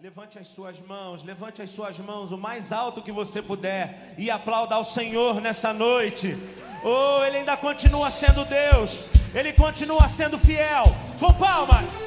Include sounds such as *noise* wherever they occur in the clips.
levante as suas mãos, levante as suas mãos o mais alto que você puder e aplauda ao Senhor nessa noite. Oh, ele ainda continua sendo Deus, ele continua sendo fiel. Com palmas.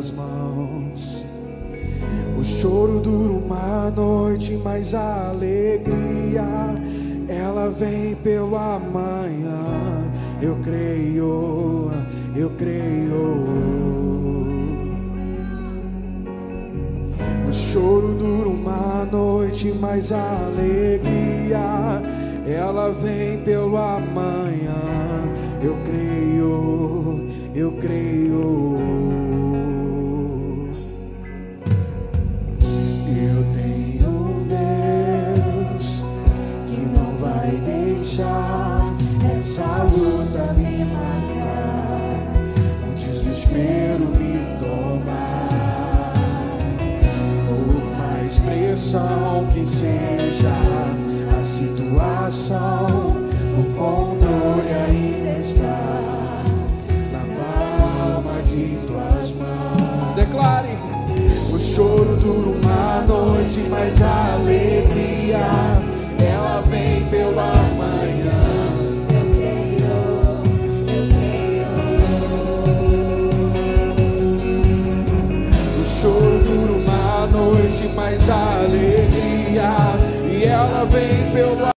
tuas mãos. O choro dura uma noite, mas a alegria ela vem pelo amanhã. Eu creio, eu creio. O choro dura uma noite, mas a alegria ela vem pelo amanhã. Eu creio, eu creio. dura uma noite, mas a alegria ela vem pela manhã. Eu creio, eu creio. O choro dura uma noite, Mas a alegria e ela vem pela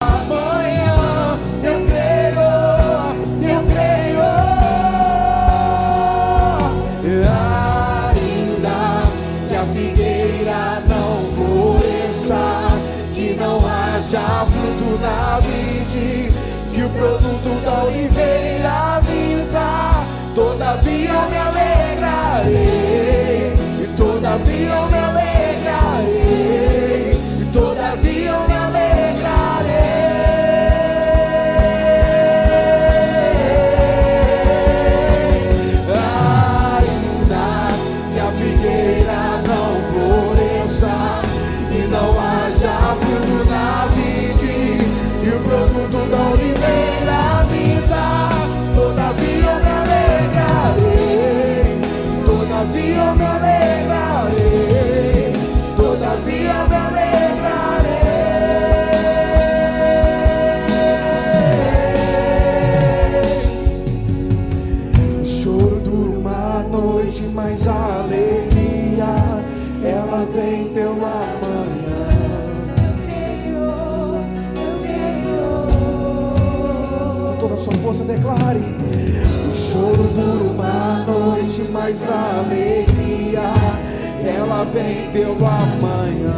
vem pelo amanhã.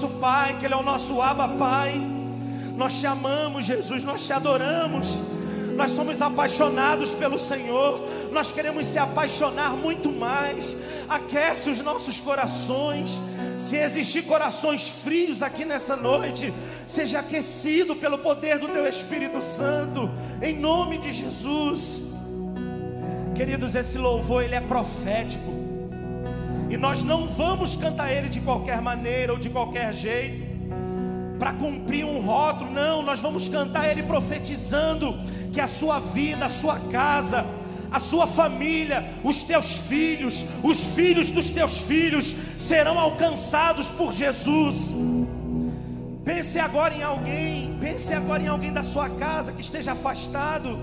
Nosso Pai. Que Ele é o nosso Abba Pai. Nós te amamos, Jesus. Nós te adoramos. Nós somos apaixonados pelo Senhor. Nós queremos se apaixonar muito mais. Aquece os nossos corações. Se existir corações frios aqui nessa noite, seja aquecido pelo poder do Teu Espírito Santo, em nome de Jesus. Queridos, esse louvor ele é profético. E nós não vamos cantar ele de qualquer maneira ou de qualquer jeito, para cumprir um rótulo, não, nós vamos cantar ele profetizando que a sua vida, a sua casa, a sua família, os teus filhos, os filhos dos teus filhos serão alcançados por Jesus. Pense agora em alguém, pense agora em alguém da sua casa que esteja afastado.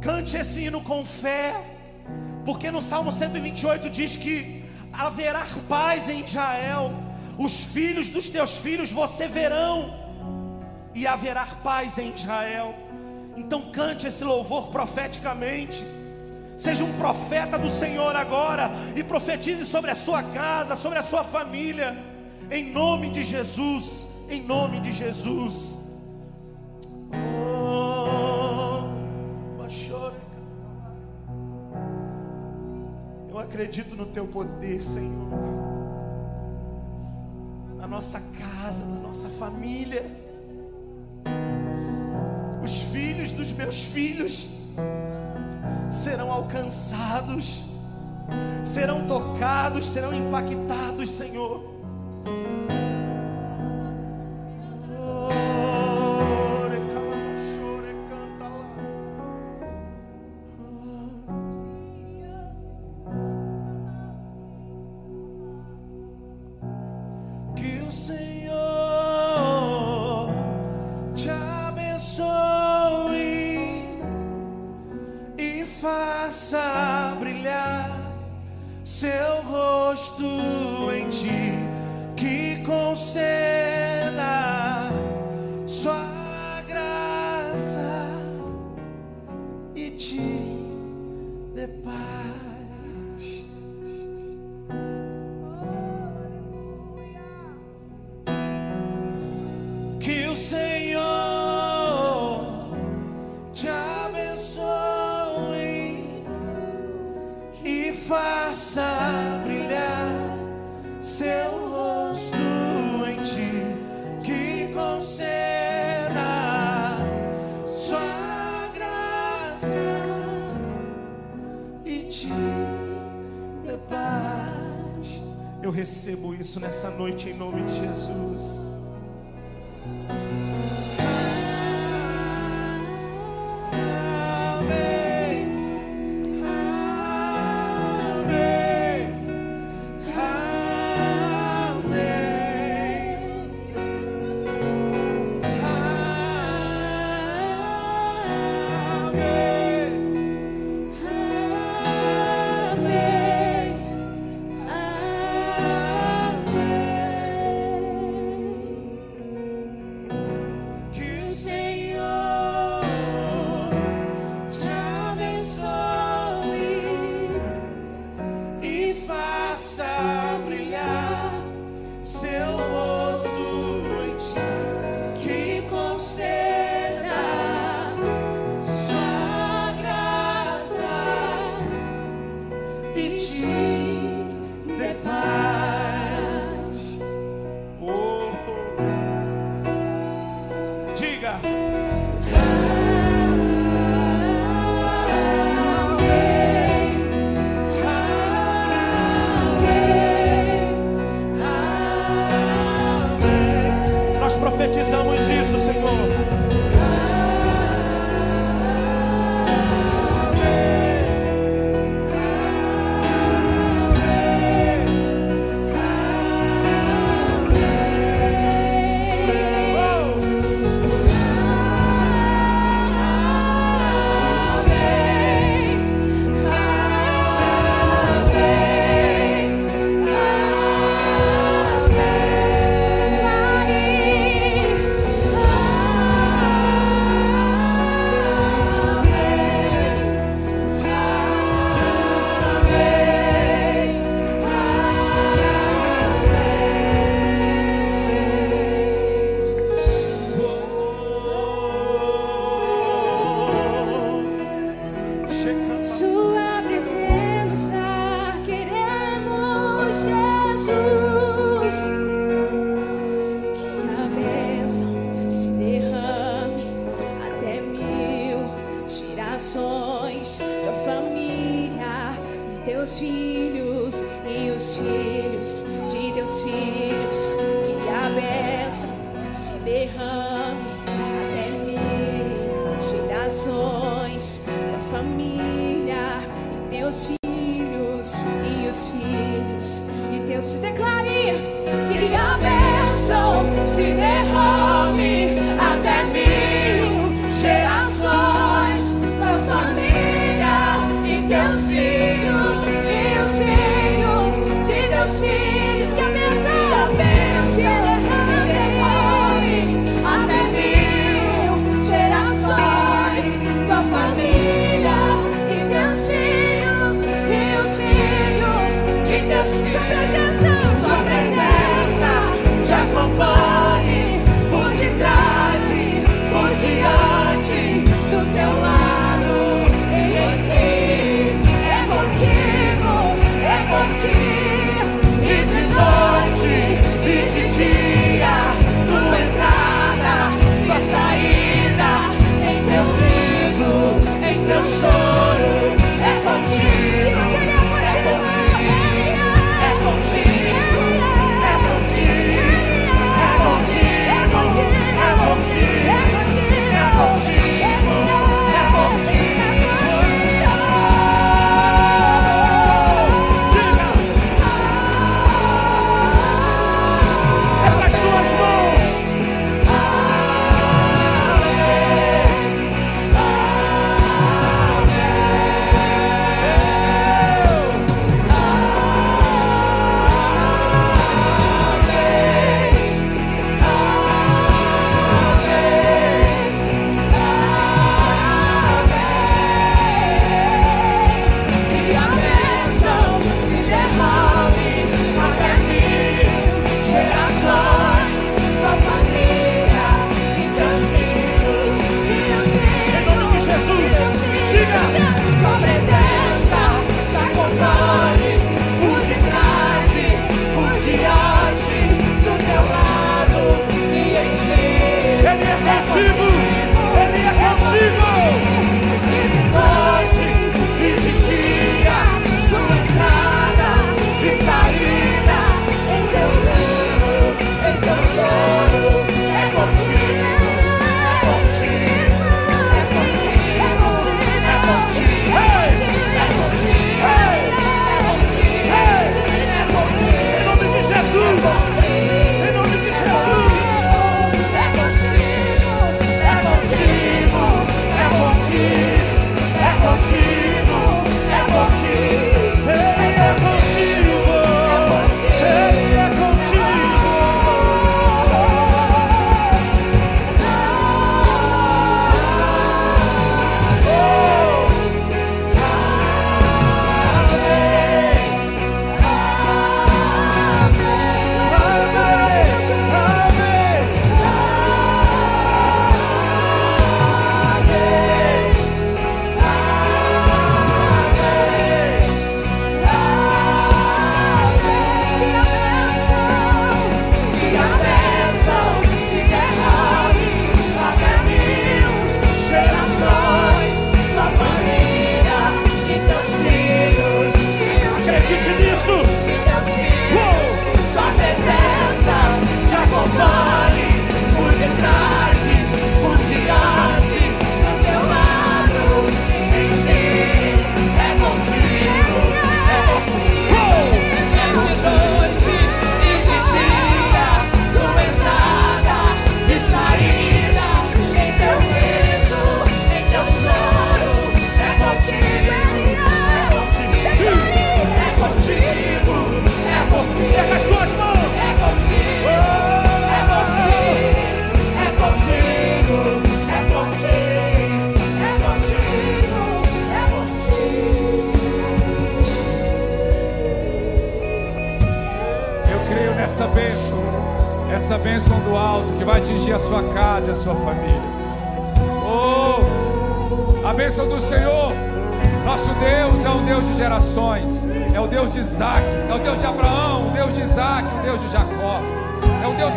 Cante esse hino com fé, porque no Salmo 128 diz que haverá paz em Israel. Os filhos dos teus filhos você verão, e haverá paz em Israel. Então cante esse louvor profeticamente. Seja um profeta do Senhor agora e profetize sobre a sua casa, sobre a sua família, em nome de Jesus, em nome de Jesus. Oh, acredito no teu poder, Senhor, na nossa casa, na nossa família os filhos dos meus filhos serão alcançados, serão tocados, serão impactados, Senhor. Isso nessa noite em nome de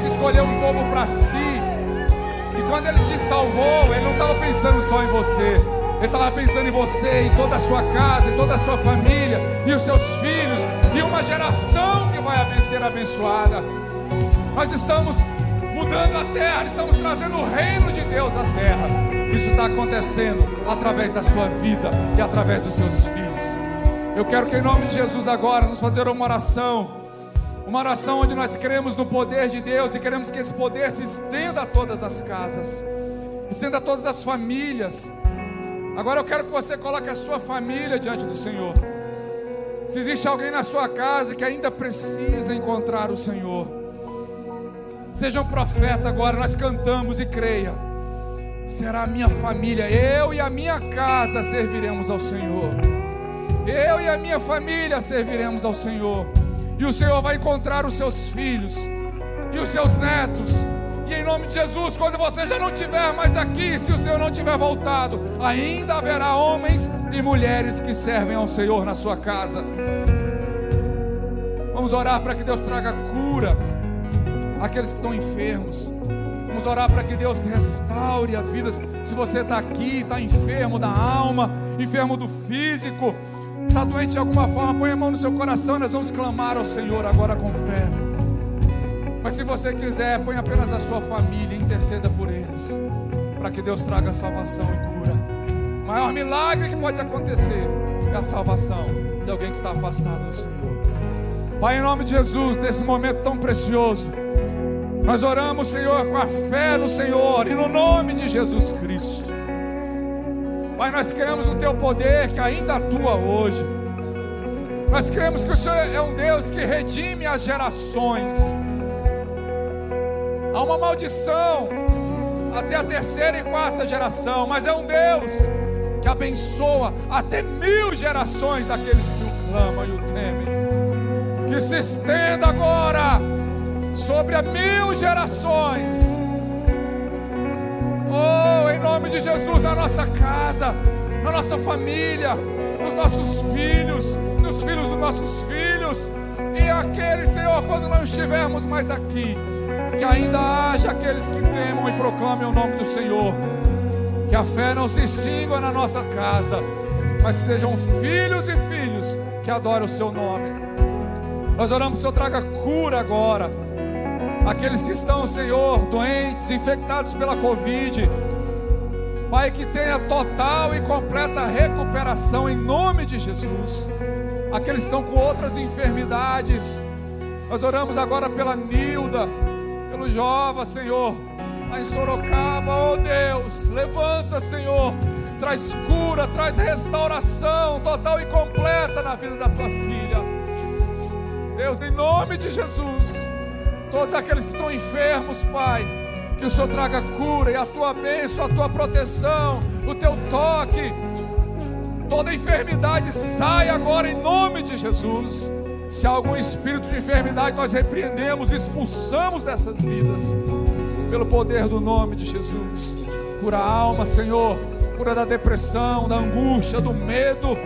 escolheu um povo para si. E quando Ele te salvou, Ele não estava pensando só em você, Ele estava pensando em você, em toda a sua casa, em toda a sua família, e os seus filhos, e uma geração que vai ser abençoada. Nós estamos mudando a terra, estamos trazendo o reino de Deus à terra. Isso está acontecendo através da sua vida e através dos seus filhos. Eu quero que, em nome de Jesus, agora, nos fazer uma oração. Uma oração onde nós cremos no poder de Deus e queremos que esse poder se estenda a todas as casas, estenda a todas as famílias. Agora eu quero que você coloque a sua família diante do Senhor. Se existe alguém na sua casa que ainda precisa encontrar o Senhor, Seja um profeta agora, nós cantamos e creia. Será a minha família, eu e a minha casa serviremos ao Senhor. Eu e a minha família serviremos ao Senhor. E o Senhor vai encontrar os seus filhos e os seus netos. E em nome de Jesus, quando você já não estiver mais aqui, se o Senhor não tiver voltado, ainda haverá homens e mulheres que servem ao Senhor na sua casa. Vamos orar para que Deus traga cura aqueles que estão enfermos. Vamos orar para que Deus restaure as vidas. Se você está aqui, está enfermo da alma, enfermo do físico, está doente de alguma forma, põe a mão no seu coração. Nós vamos clamar ao Senhor agora com fé. Mas se você quiser, põe apenas a sua família, interceda por eles, para que Deus traga salvação e cura. O maior milagre que pode acontecer é a salvação de alguém que está afastado do Senhor. Pai, em nome de Jesus, nesse momento tão precioso. Nós oramos, Senhor, com a fé no Senhor e no nome de Jesus Cristo. Pai, nós queremos o Teu poder que ainda atua hoje. Nós cremos que o Senhor é um Deus que redime as gerações. Há uma maldição até a terceira e quarta geração, mas é um Deus que abençoa até mil gerações daqueles que o clamam e o temem. Que se estenda agora sobre a mil gerações. Oh, em nome de Jesus, na nossa casa, na nossa família, nos nossos filhos, nos filhos dos nossos filhos, e aqueles, Senhor, quando não estivermos mais aqui, que ainda haja aqueles que temam e proclamem o nome do Senhor, que a fé não se extingua na nossa casa, mas sejam filhos e filhos que adoram o Seu nome. Nós oramos, Senhor, traga cura agora aqueles que estão, Senhor, doentes, infectados pela Covid. Pai, que tenha total e completa recuperação em nome de Jesus. Aqueles que estão com outras enfermidades, nós oramos agora pela Nilda, pelo Jova, Senhor, lá em Sorocaba, oh Deus, levanta, Senhor, traz cura, traz restauração total e completa na vida da tua filha. Deus, em nome de Jesus todos aqueles que estão enfermos, Pai. Que o Senhor traga cura e a tua bênção, a tua proteção, o teu toque. Toda enfermidade sai agora em nome de Jesus. Se há algum espírito de enfermidade, nós repreendemos, expulsamos dessas vidas, pelo poder do nome de Jesus. Cura a alma, Senhor, cura da depressão, da angústia, do medo,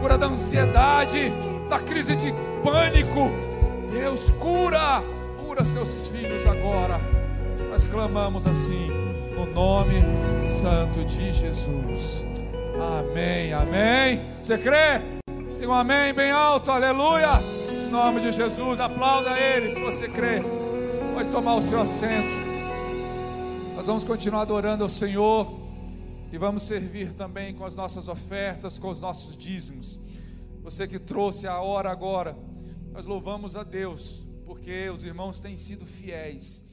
cura da ansiedade, da crise de pânico. Deus, cura cura seus filhos agora. Clamamos assim, no nome santo de Jesus. Amém, amém. Você crê? Diga um amém bem alto, aleluia. Em nome de Jesus, aplauda ele se você crê. Pode tomar o seu assento. Nós vamos continuar adorando ao Senhor e vamos servir também com as nossas ofertas, com os nossos dízimos. Você que trouxe a hora agora, nós louvamos a Deus porque os irmãos têm sido fiéis.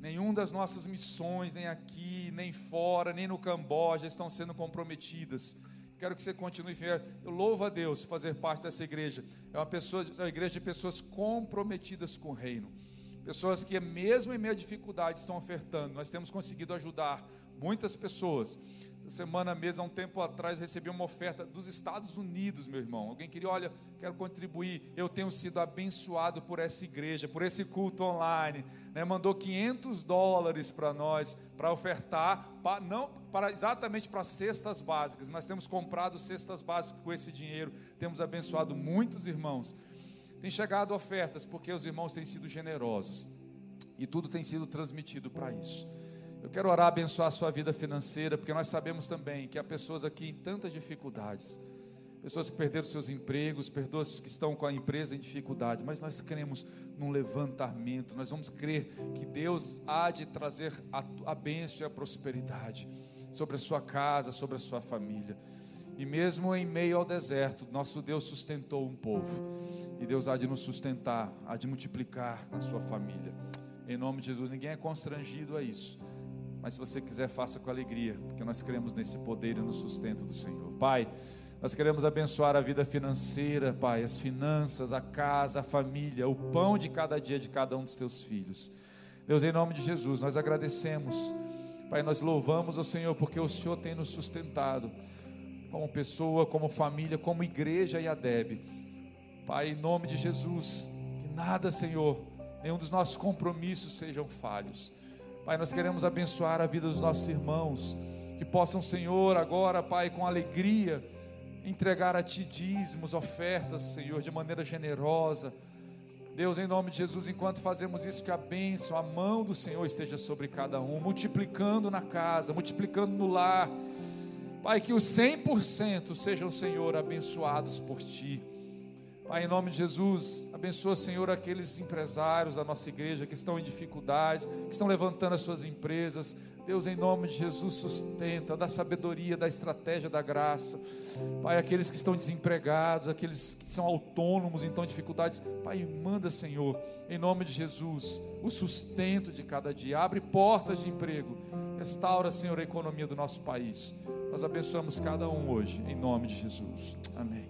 Nenhum das nossas missões, nem aqui, nem fora, nem no Camboja, estão sendo comprometidas. Quero que você continue fiel. Eu louvo a Deus fazer parte dessa igreja. É uma, pessoa, é uma igreja de pessoas comprometidas com o reino. Pessoas que, mesmo em meio à dificuldade, estão ofertando. Nós temos conseguido ajudar muitas pessoas. Semana mesmo, há um tempo atrás, recebi uma oferta dos Estados Unidos, meu irmão. Alguém queria, olha, quero contribuir. Eu tenho sido abençoado por essa igreja, por esse culto online. Né? Mandou 500 dólares para nós, para ofertar, não, para, exatamente para cestas básicas. Nós temos comprado cestas básicas com esse dinheiro, temos abençoado muitos irmãos. Tem chegado ofertas porque os irmãos têm sido generosos e tudo tem sido transmitido para isso. Eu quero orar, abençoar a sua vida financeira, porque nós sabemos também que há pessoas aqui em tantas dificuldades, pessoas que perderam seus empregos, pessoas que estão com a empresa em dificuldade, mas nós cremos num levantamento, nós vamos crer que Deus há de trazer a, a bênção e a prosperidade sobre a sua casa, sobre a sua família. E mesmo em meio ao deserto, nosso Deus sustentou um povo. E Deus há de nos sustentar, há de multiplicar na sua família. Em nome de Jesus, ninguém é constrangido a isso. Mas se você quiser, faça com alegria, porque nós cremos nesse poder e no sustento do Senhor. Pai, nós queremos abençoar a vida financeira, Pai, as finanças, a casa, a família, o pão de cada dia de cada um dos teus filhos. Deus, em nome de Jesus, nós agradecemos. Pai, nós louvamos ao Senhor porque o Senhor tem nos sustentado como pessoa, como família, como igreja e adebe. Pai, em nome de Jesus, que nada, Senhor, nenhum dos nossos compromissos sejam falhos. Pai, nós queremos abençoar a vida dos nossos irmãos, que possam, Senhor, agora, Pai, com alegria, entregar a Ti dízimos, ofertas, Senhor, de maneira generosa. Deus, em nome de Jesus, enquanto fazemos isso, que a bênção, a mão do Senhor esteja sobre cada um, multiplicando na casa, multiplicando no lar. Pai, que os 100% sejam, Senhor, abençoados por Ti. Pai, em nome de Jesus, abençoa, Senhor, aqueles empresários da nossa igreja que estão em dificuldades, que estão levantando as suas empresas. Deus, em nome de Jesus, sustenta, dá sabedoria, dá estratégia, dá graça. Pai, aqueles que estão desempregados, aqueles que são autônomos, então dificuldades. Pai, manda, Senhor, em nome de Jesus, o sustento de cada dia. Abre portas de emprego. Restaura, Senhor, a economia do nosso país. Nós abençoamos cada um hoje, em nome de Jesus. Amém.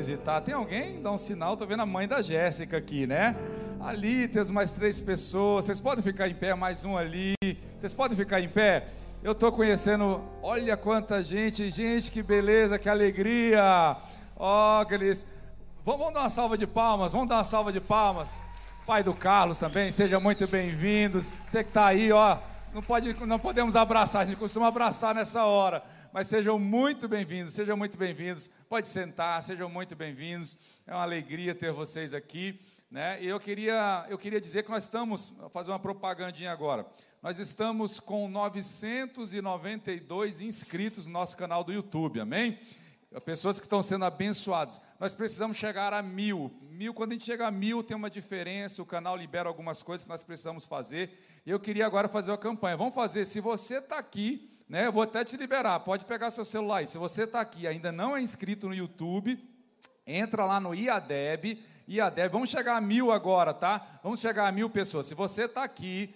Visitar. Tem alguém? Dá um sinal, estou vendo a mãe da Jéssica aqui, né? Ali temos mais três pessoas. Vocês podem ficar em pé, mais um ali. Vocês podem ficar em pé? Eu estou conhecendo, olha quanta gente, gente, que beleza, que alegria. Ó, oh, aqueles. Vamos, vamos dar uma salva de palmas, vamos dar uma salva de palmas. Pai do Carlos também, sejam muito bem-vindos. Você que está aí, ó, não, pode, não podemos abraçar, a gente costuma abraçar nessa hora, mas sejam muito bem-vindos, sejam muito bem-vindos. Pode sentar, sejam muito bem-vindos. É uma alegria ter vocês aqui. Né? E eu queria, eu queria dizer que nós estamos, vou fazer uma propagandinha agora. Nós estamos com 992 inscritos no nosso canal do YouTube, amém? Pessoas que estão sendo abençoadas. Nós precisamos chegar a mil. Mil, quando a gente chega a mil, tem uma diferença. O canal libera algumas coisas que nós precisamos fazer. E eu queria agora fazer uma campanha. Vamos fazer. Se você está aqui, né, eu vou até te liberar. Pode pegar seu celular aí. Se você está aqui ainda não é inscrito no YouTube, entra lá no IADEB. IADEB. Vamos chegar a mil agora, tá? Vamos chegar a mil pessoas. Se você está aqui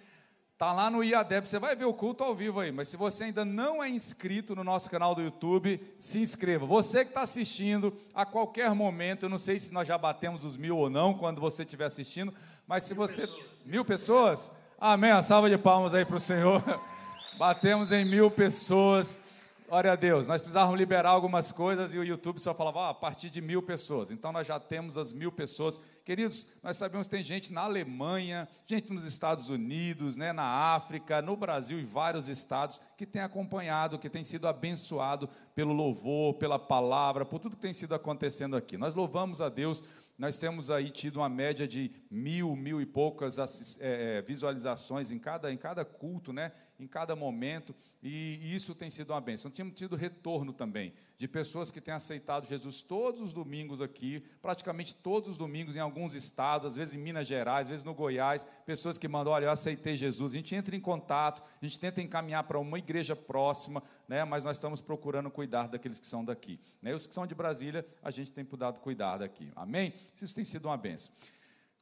Está lá no IADEB, você vai ver o culto ao vivo aí, mas se você ainda não é inscrito no nosso canal do YouTube, se inscreva. Você que está assistindo a qualquer momento, eu não sei se nós já batemos os mil ou não, quando você estiver assistindo, mas se mil você. Pessoas. Mil pessoas? Amém. Uma salva de palmas aí para o Senhor. *laughs* Batemos em mil pessoas. Glória a Deus. Nós precisávamos liberar algumas coisas e o YouTube só falava ah, a partir de mil pessoas. Então nós já temos as mil pessoas. Queridos, nós sabemos que tem gente na Alemanha, gente nos Estados Unidos, né, na África, no Brasil e vários estados que tem acompanhado, que tem sido abençoado pelo louvor, pela palavra, por tudo que tem sido acontecendo aqui. Nós louvamos a Deus nós temos aí tido uma média de mil, mil e poucas é, visualizações em cada, em cada culto, né? Em cada momento, e, isso tem sido uma bênção. Tínhamos tido retorno também de pessoas que têm aceitado Jesus todos os domingos aqui, praticamente todos os domingos em alguns estados, às vezes em Minas Gerais, às vezes no Goiás, pessoas que mandam, olha, eu aceitei Jesus. A gente entra em contato, a gente tenta encaminhar para uma igreja próxima, né? mas nós estamos procurando cuidar daqueles que são daqui. Né? Os que são de Brasília, a gente tem pudado cuidar daqui. Amém? Isso tem sido uma benção.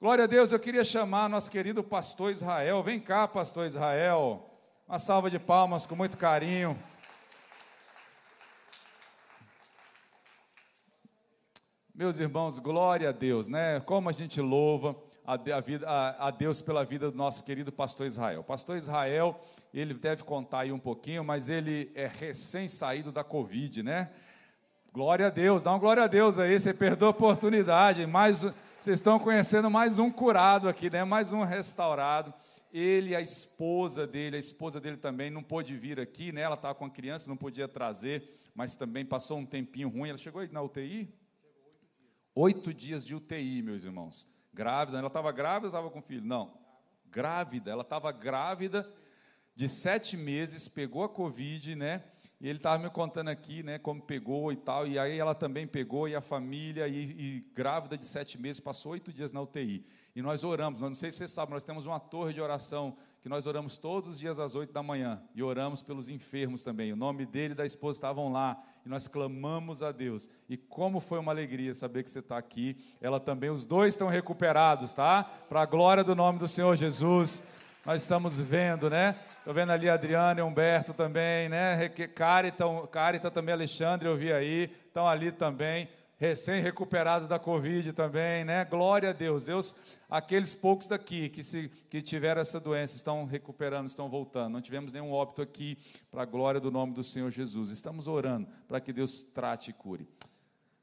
Glória a Deus, eu queria chamar nosso querido pastor Israel. Vem cá, pastor Israel. Uma salva de palmas com muito carinho. Meus irmãos, glória a Deus, né? Como a gente louva a, a, a, Deus pela vida do nosso querido pastor Israel. Pastor Israel, ele deve contar aí um pouquinho, mas ele é recém-saído da Covid, né? Glória a Deus, dá uma glória a Deus aí, você perdeu a oportunidade. Mais, vocês estão conhecendo mais um curado aqui, né? Mais um restaurado. Ele, a esposa dele, a esposa dele também não pôde vir aqui, né? Ela estava com a criança, não podia trazer, mas também passou um tempinho ruim. Ela chegou na UTI? Oito dias de UTI, meus irmãos. Grávida, ela estava grávida ou estava com filho? Não, grávida. Ela estava grávida de sete meses, pegou a Covid, né? E ele estava me contando aqui, né, como pegou e tal, e aí ela também pegou, e a família, e, e grávida de sete meses, passou oito dias na UTI. E nós oramos, não sei se você sabe, nós temos uma torre de oração, que nós oramos todos os dias às oito da manhã, e oramos pelos enfermos também. O nome dele e da esposa estavam lá, e nós clamamos a Deus. E como foi uma alegria saber que você está aqui. Ela também, os dois estão recuperados, tá? Para a glória do nome do Senhor Jesus. Nós estamos vendo, né? Estou vendo ali Adriano e Humberto também, né? Carita, Carita também, Alexandre, eu vi aí, estão ali também, recém-recuperados da Covid também, né? Glória a Deus. Deus, aqueles poucos daqui que, se, que tiveram essa doença estão recuperando, estão voltando. Não tivemos nenhum óbito aqui, para a glória do nome do Senhor Jesus. Estamos orando para que Deus trate e cure.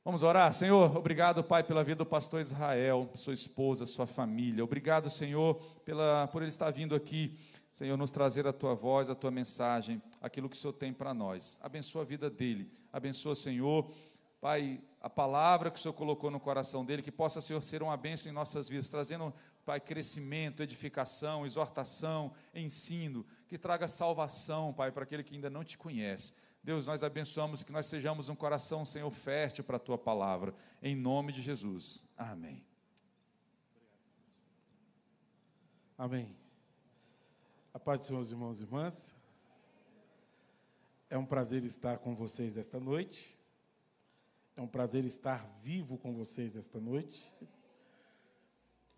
Vamos orar? Senhor, obrigado, Pai, pela vida do pastor Israel, sua esposa, sua família. Obrigado, Senhor, pela, por ele estar vindo aqui Senhor, nos trazer a tua voz, a tua mensagem, aquilo que o Senhor tem para nós. Abençoa a vida dele. Abençoa, Senhor, Pai, a palavra que o Senhor colocou no coração dele, que possa, Senhor, ser uma bênção em nossas vidas, trazendo, Pai, crescimento, edificação, exortação, ensino, que traga salvação, Pai, para aquele que ainda não te conhece. Deus, nós abençoamos que nós sejamos um coração, Senhor, fértil para a tua palavra, em nome de Jesus. Amém. Amém. A paz dos seus irmãos e irmãs. É um prazer estar com vocês esta noite. É um prazer estar vivo com vocês esta noite.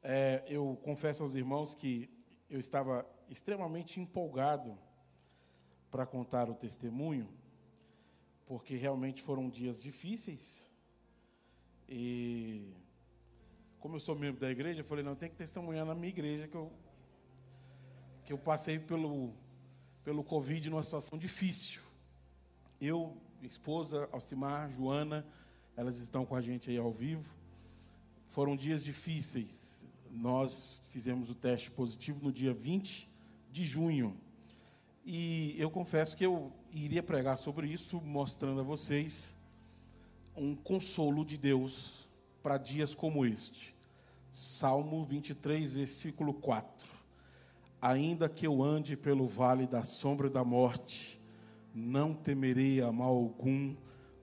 É, eu confesso aos irmãos que eu estava extremamente empolgado para contar o testemunho, porque realmente foram dias difíceis. E como eu sou membro da igreja, eu falei, não, tem que testemunhar na minha igreja que eu, que eu passei pelo, pelo Covid numa situação difícil. Eu, esposa, Alcimar, Joana, elas estão com a gente aí ao vivo. Foram dias difíceis. Nós fizemos o teste positivo no dia 20 de junho. E eu confesso que eu iria pregar sobre isso, mostrando a vocês um consolo de Deus para dias como este. Salmo 23, versículo 4. Ainda que eu ande pelo vale da sombra da morte, não temerei a mal algum,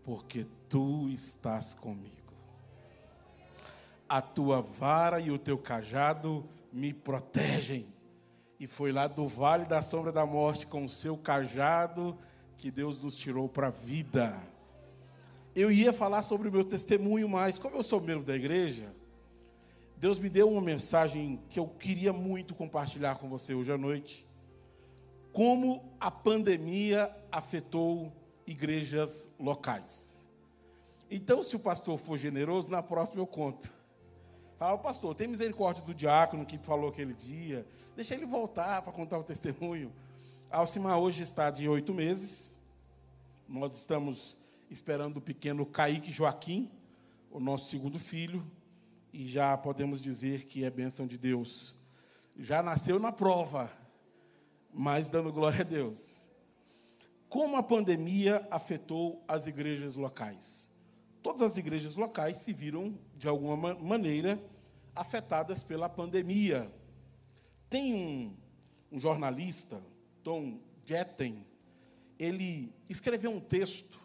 porque tu estás comigo. A tua vara e o teu cajado me protegem. E foi lá do vale da sombra da morte com o seu cajado que Deus nos tirou para a vida. Eu ia falar sobre o meu testemunho, mas como eu sou membro da igreja, Deus me deu uma mensagem que eu queria muito compartilhar com você hoje à noite. Como a pandemia afetou igrejas locais. Então, se o pastor for generoso, na próxima eu conto. Fala, o pastor, tem misericórdia do diácono que falou aquele dia. Deixa ele voltar para contar o testemunho. A Alcimar hoje está de oito meses. Nós estamos esperando o pequeno Kaique Joaquim, o nosso segundo filho. E já podemos dizer que é bênção de Deus. Já nasceu na prova, mas dando glória a Deus. Como a pandemia afetou as igrejas locais? todas as igrejas locais se viram, de alguma maneira, afetadas pela pandemia. Tem um, um jornalista, Tom Jetten, ele escreveu um texto.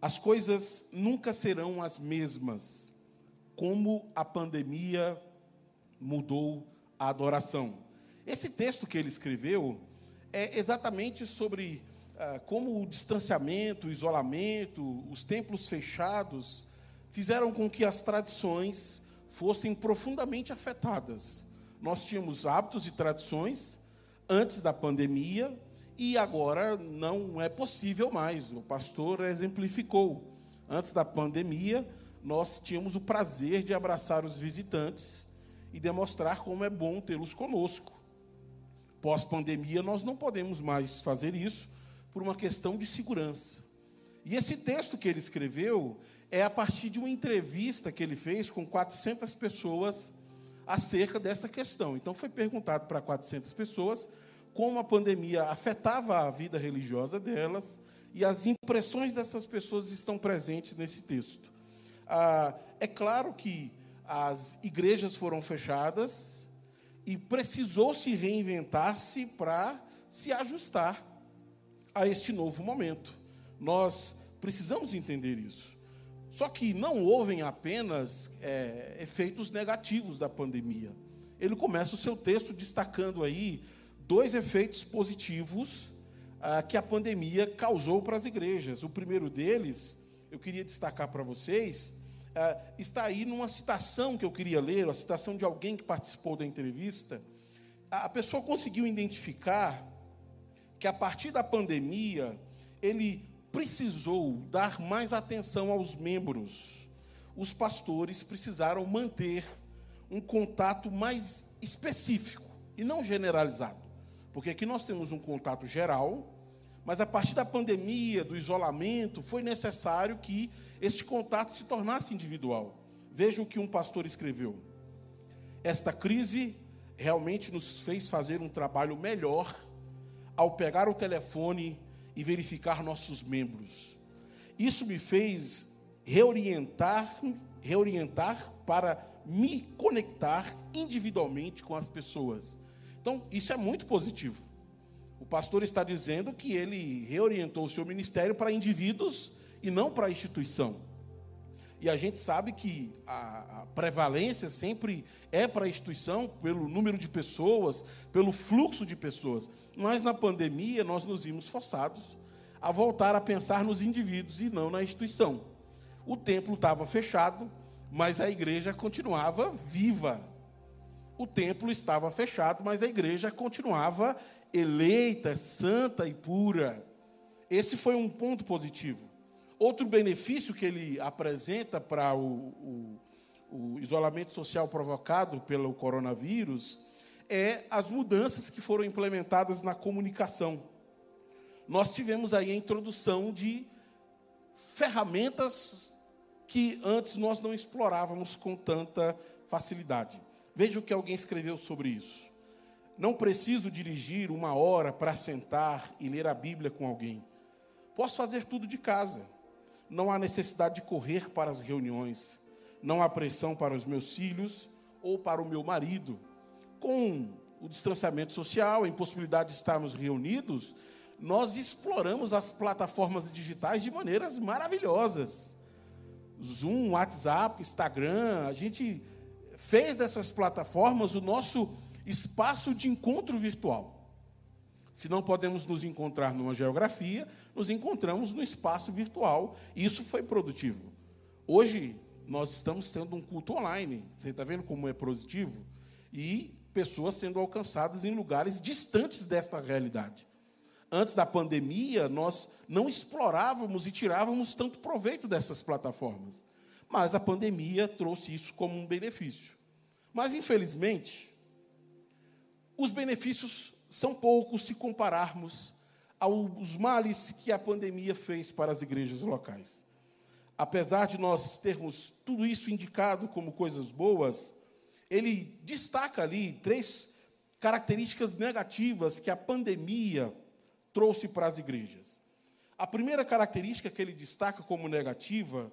As coisas nunca serão as mesmas, como a pandemia mudou a adoração. Esse texto que ele escreveu é exatamente sobre como o distanciamento, o isolamento, os templos fechados fizeram com que as tradições fossem profundamente afetadas. Nós tínhamos hábitos e tradições antes da pandemia e agora não é possível mais. O pastor exemplificou. Antes da pandemia, nós tínhamos o prazer de abraçar os visitantes e demonstrar como é bom tê-los conosco. Pós-pandemia, nós não podemos mais fazer isso, por uma questão de segurança. E esse texto que ele escreveu é a partir de uma entrevista que ele fez com 400 pessoas acerca dessa questão. Então foi perguntado para 400 pessoas como a pandemia afetava a vida religiosa delas e as impressões dessas pessoas estão presentes nesse texto. Ah, é claro que as igrejas foram fechadas e precisou se reinventar-se para se ajustar a este novo momento. Nós precisamos entender isso. Só que não houve apenas é, efeitos negativos da pandemia. Ele começa o seu texto destacando aí dois efeitos positivos ah, que a pandemia causou para as igrejas. O primeiro deles, eu queria destacar para vocês, ah, está aí numa citação que eu queria ler, a citação de alguém que participou da entrevista. A pessoa conseguiu identificar que a partir da pandemia, ele precisou dar mais atenção aos membros. Os pastores precisaram manter um contato mais específico e não generalizado. Porque aqui nós temos um contato geral, mas a partir da pandemia, do isolamento, foi necessário que este contato se tornasse individual. Veja o que um pastor escreveu. Esta crise realmente nos fez fazer um trabalho melhor ao pegar o telefone e verificar nossos membros. Isso me fez reorientar, reorientar para me conectar individualmente com as pessoas. Então, isso é muito positivo. O pastor está dizendo que ele reorientou o seu ministério para indivíduos e não para a instituição. E a gente sabe que a, a prevalência sempre é para a instituição, pelo número de pessoas, pelo fluxo de pessoas. Mas na pandemia nós nos vimos forçados a voltar a pensar nos indivíduos e não na instituição. O templo estava fechado, mas a igreja continuava viva. O templo estava fechado, mas a igreja continuava eleita, santa e pura. Esse foi um ponto positivo. Outro benefício que ele apresenta para o, o, o isolamento social provocado pelo coronavírus é as mudanças que foram implementadas na comunicação. Nós tivemos aí a introdução de ferramentas que antes nós não explorávamos com tanta facilidade. Veja o que alguém escreveu sobre isso. Não preciso dirigir uma hora para sentar e ler a Bíblia com alguém. Posso fazer tudo de casa. Não há necessidade de correr para as reuniões. Não há pressão para os meus filhos ou para o meu marido. Com o distanciamento social, a impossibilidade de estarmos reunidos, nós exploramos as plataformas digitais de maneiras maravilhosas. Zoom, WhatsApp, Instagram, a gente fez dessas plataformas o nosso espaço de encontro virtual. Se não podemos nos encontrar numa geografia, nos encontramos no espaço virtual. E isso foi produtivo. Hoje, nós estamos tendo um culto online. Você está vendo como é positivo? E pessoas sendo alcançadas em lugares distantes desta realidade. Antes da pandemia, nós não explorávamos e tirávamos tanto proveito dessas plataformas. Mas a pandemia trouxe isso como um benefício. Mas, infelizmente, os benefícios são poucos se compararmos aos males que a pandemia fez para as igrejas locais. Apesar de nós termos tudo isso indicado como coisas boas, ele destaca ali três características negativas que a pandemia trouxe para as igrejas. A primeira característica que ele destaca como negativa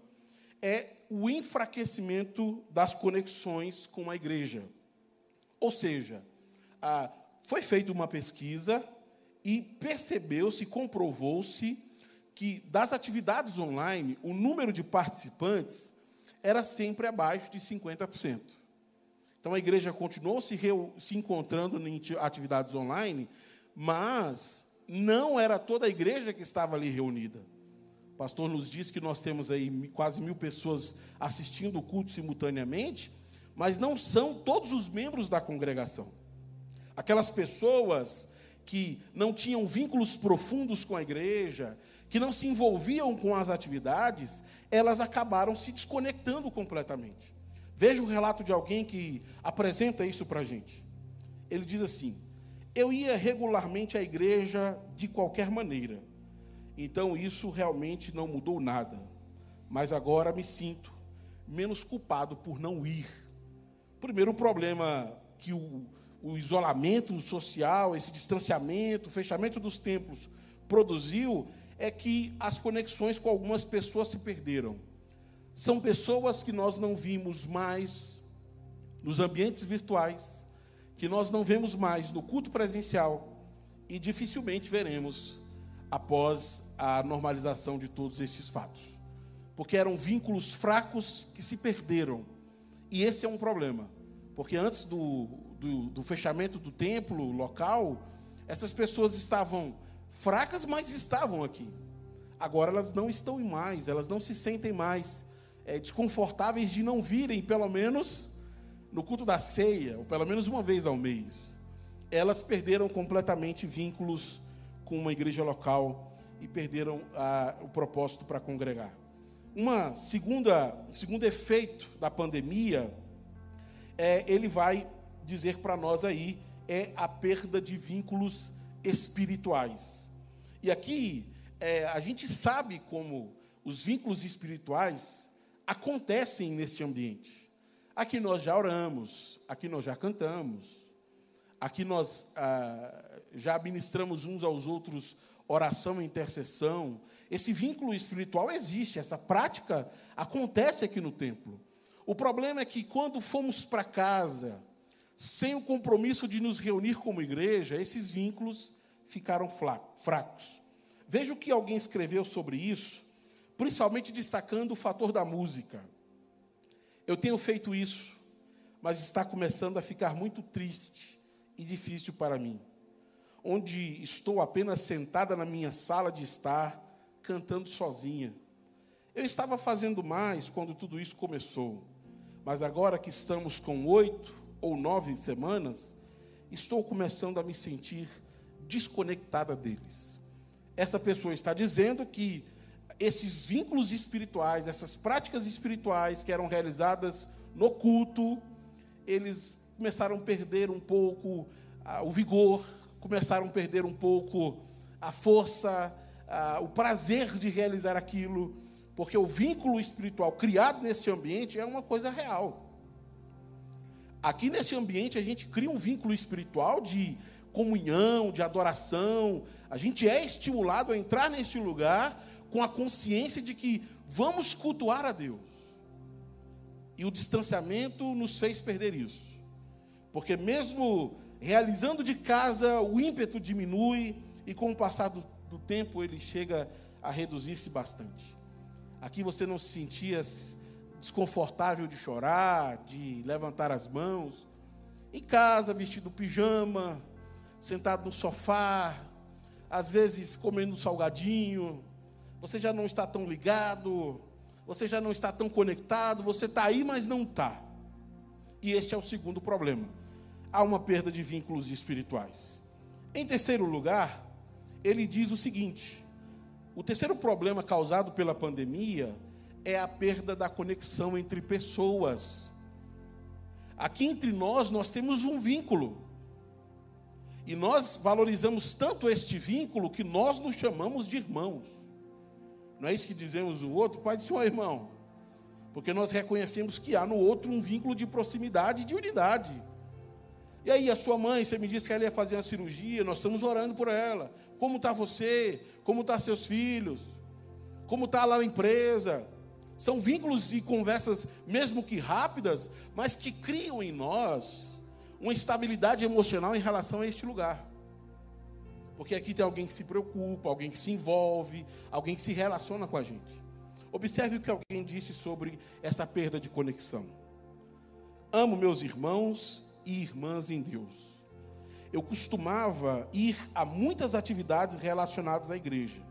é o enfraquecimento das conexões com a igreja. Ou seja, a, foi feita uma pesquisa e percebeu-se, comprovou-se que das atividades online, o número de participantes era sempre abaixo de 50%. Então a igreja continuou se, se encontrando em atividades online, mas não era toda a igreja que estava ali reunida. O pastor nos diz que nós temos aí quase mil pessoas assistindo o culto simultaneamente, mas não são todos os membros da congregação. Aquelas pessoas que não tinham vínculos profundos com a igreja, que não se envolviam com as atividades, elas acabaram se desconectando completamente. Veja o relato de alguém que apresenta isso para a gente. Ele diz assim: Eu ia regularmente à igreja de qualquer maneira, então isso realmente não mudou nada, mas agora me sinto menos culpado por não ir. Primeiro problema que o o isolamento social, esse distanciamento, o fechamento dos templos produziu é que as conexões com algumas pessoas se perderam. São pessoas que nós não vimos mais nos ambientes virtuais, que nós não vemos mais no culto presencial e dificilmente veremos após a normalização de todos esses fatos. Porque eram vínculos fracos que se perderam. E esse é um problema. Porque antes do, do, do fechamento do templo local, essas pessoas estavam fracas, mas estavam aqui. Agora elas não estão mais, elas não se sentem mais é, desconfortáveis de não virem, pelo menos no culto da ceia, ou pelo menos uma vez ao mês. Elas perderam completamente vínculos com uma igreja local e perderam o propósito para congregar. Uma segunda, um segundo efeito da pandemia é ele vai dizer para nós aí é a perda de vínculos espirituais. E aqui é, a gente sabe como os vínculos espirituais acontecem neste ambiente. Aqui nós já oramos, aqui nós já cantamos, aqui nós ah, já ministramos uns aos outros oração e intercessão. Esse vínculo espiritual existe, essa prática acontece aqui no templo. O problema é que quando fomos para casa, sem o compromisso de nos reunir como igreja, esses vínculos ficaram fracos. Veja o que alguém escreveu sobre isso, principalmente destacando o fator da música. Eu tenho feito isso, mas está começando a ficar muito triste e difícil para mim, onde estou apenas sentada na minha sala de estar, cantando sozinha. Eu estava fazendo mais quando tudo isso começou, mas agora que estamos com oito ou nove semanas, estou começando a me sentir desconectada deles. Essa pessoa está dizendo que esses vínculos espirituais, essas práticas espirituais que eram realizadas no culto, eles começaram a perder um pouco ah, o vigor, começaram a perder um pouco a força, ah, o prazer de realizar aquilo, porque o vínculo espiritual criado nesse ambiente é uma coisa real. Aqui nesse ambiente a gente cria um vínculo espiritual de comunhão, de adoração. A gente é estimulado a entrar neste lugar com a consciência de que vamos cultuar a Deus. E o distanciamento nos fez perder isso. Porque mesmo realizando de casa, o ímpeto diminui e com o passar do, do tempo ele chega a reduzir-se bastante. Aqui você não se sentia desconfortável de chorar, de levantar as mãos. Em casa, vestido pijama, sentado no sofá, às vezes comendo salgadinho, você já não está tão ligado, você já não está tão conectado, você está aí, mas não está. E este é o segundo problema. Há uma perda de vínculos espirituais. Em terceiro lugar, ele diz o seguinte: o terceiro problema causado pela pandemia é a perda da conexão entre pessoas. Aqui entre nós, nós temos um vínculo. E nós valorizamos tanto este vínculo que nós nos chamamos de irmãos. Não é isso que dizemos o outro? Pai do Senhor, irmão. Porque nós reconhecemos que há no outro um vínculo de proximidade e de unidade. E aí, a sua mãe, você me disse que ela ia fazer uma cirurgia, nós estamos orando por ela. Como está você? Como estão tá seus filhos? Como está lá na empresa? São vínculos e conversas, mesmo que rápidas, mas que criam em nós uma estabilidade emocional em relação a este lugar. Porque aqui tem alguém que se preocupa, alguém que se envolve, alguém que se relaciona com a gente. Observe o que alguém disse sobre essa perda de conexão. Amo meus irmãos e irmãs em Deus. Eu costumava ir a muitas atividades relacionadas à igreja,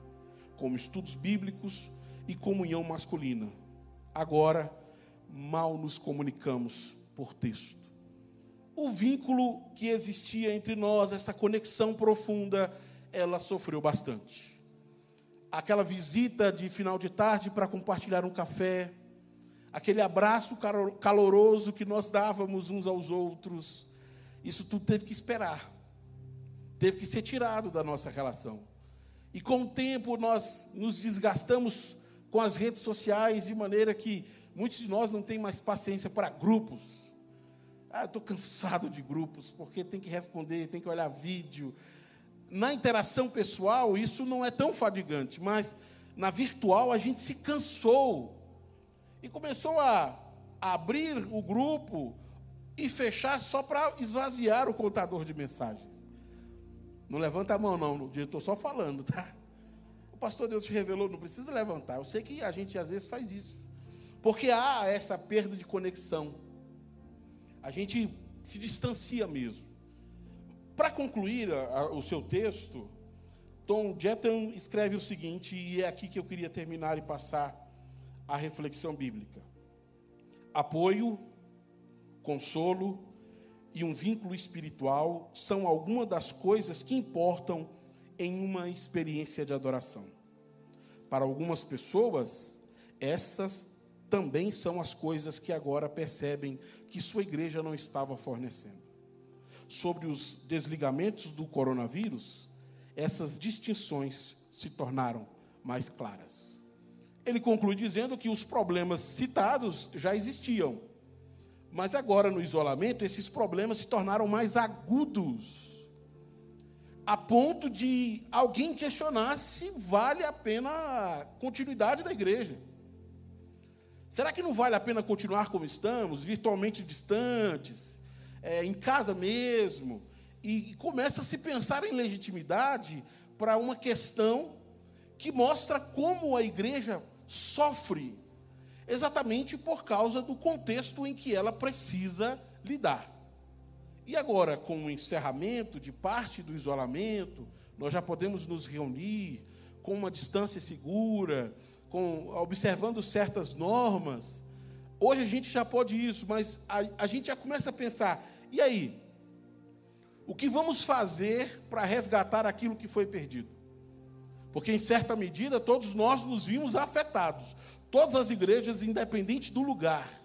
como estudos bíblicos e comunhão masculina. Agora, mal nos comunicamos por texto. O vínculo que existia entre nós, essa conexão profunda, ela sofreu bastante. Aquela visita de final de tarde para compartilhar um café, aquele abraço caloroso que nós dávamos uns aos outros, isso tudo teve que esperar, teve que ser tirado da nossa relação. E com o tempo nós nos desgastamos com as redes sociais, de maneira que muitos de nós não têm mais paciência para grupos. Ah, estou cansado de grupos, porque tem que responder, tem que olhar vídeo. Na interação pessoal, isso não é tão fadigante, mas na virtual a gente se cansou e começou a abrir o grupo e fechar só para esvaziar o contador de mensagens. Não levanta a mão, não, estou só falando, tá? Pastor Deus te revelou, não precisa levantar. Eu sei que a gente às vezes faz isso. Porque há essa perda de conexão. A gente se distancia mesmo. Para concluir a, a, o seu texto, Tom Jetton escreve o seguinte, e é aqui que eu queria terminar e passar a reflexão bíblica: apoio, consolo e um vínculo espiritual são algumas das coisas que importam em uma experiência de adoração. Para algumas pessoas, essas também são as coisas que agora percebem que sua igreja não estava fornecendo. Sobre os desligamentos do coronavírus, essas distinções se tornaram mais claras. Ele conclui dizendo que os problemas citados já existiam, mas agora no isolamento esses problemas se tornaram mais agudos a ponto de alguém questionar se vale a pena a continuidade da igreja. Será que não vale a pena continuar como estamos, virtualmente distantes, é, em casa mesmo? E começa a se pensar em legitimidade para uma questão que mostra como a igreja sofre, exatamente por causa do contexto em que ela precisa lidar. E agora, com o encerramento de parte do isolamento, nós já podemos nos reunir com uma distância segura, com, observando certas normas. Hoje a gente já pode isso, mas a, a gente já começa a pensar: e aí? O que vamos fazer para resgatar aquilo que foi perdido? Porque, em certa medida, todos nós nos vimos afetados. Todas as igrejas, independente do lugar.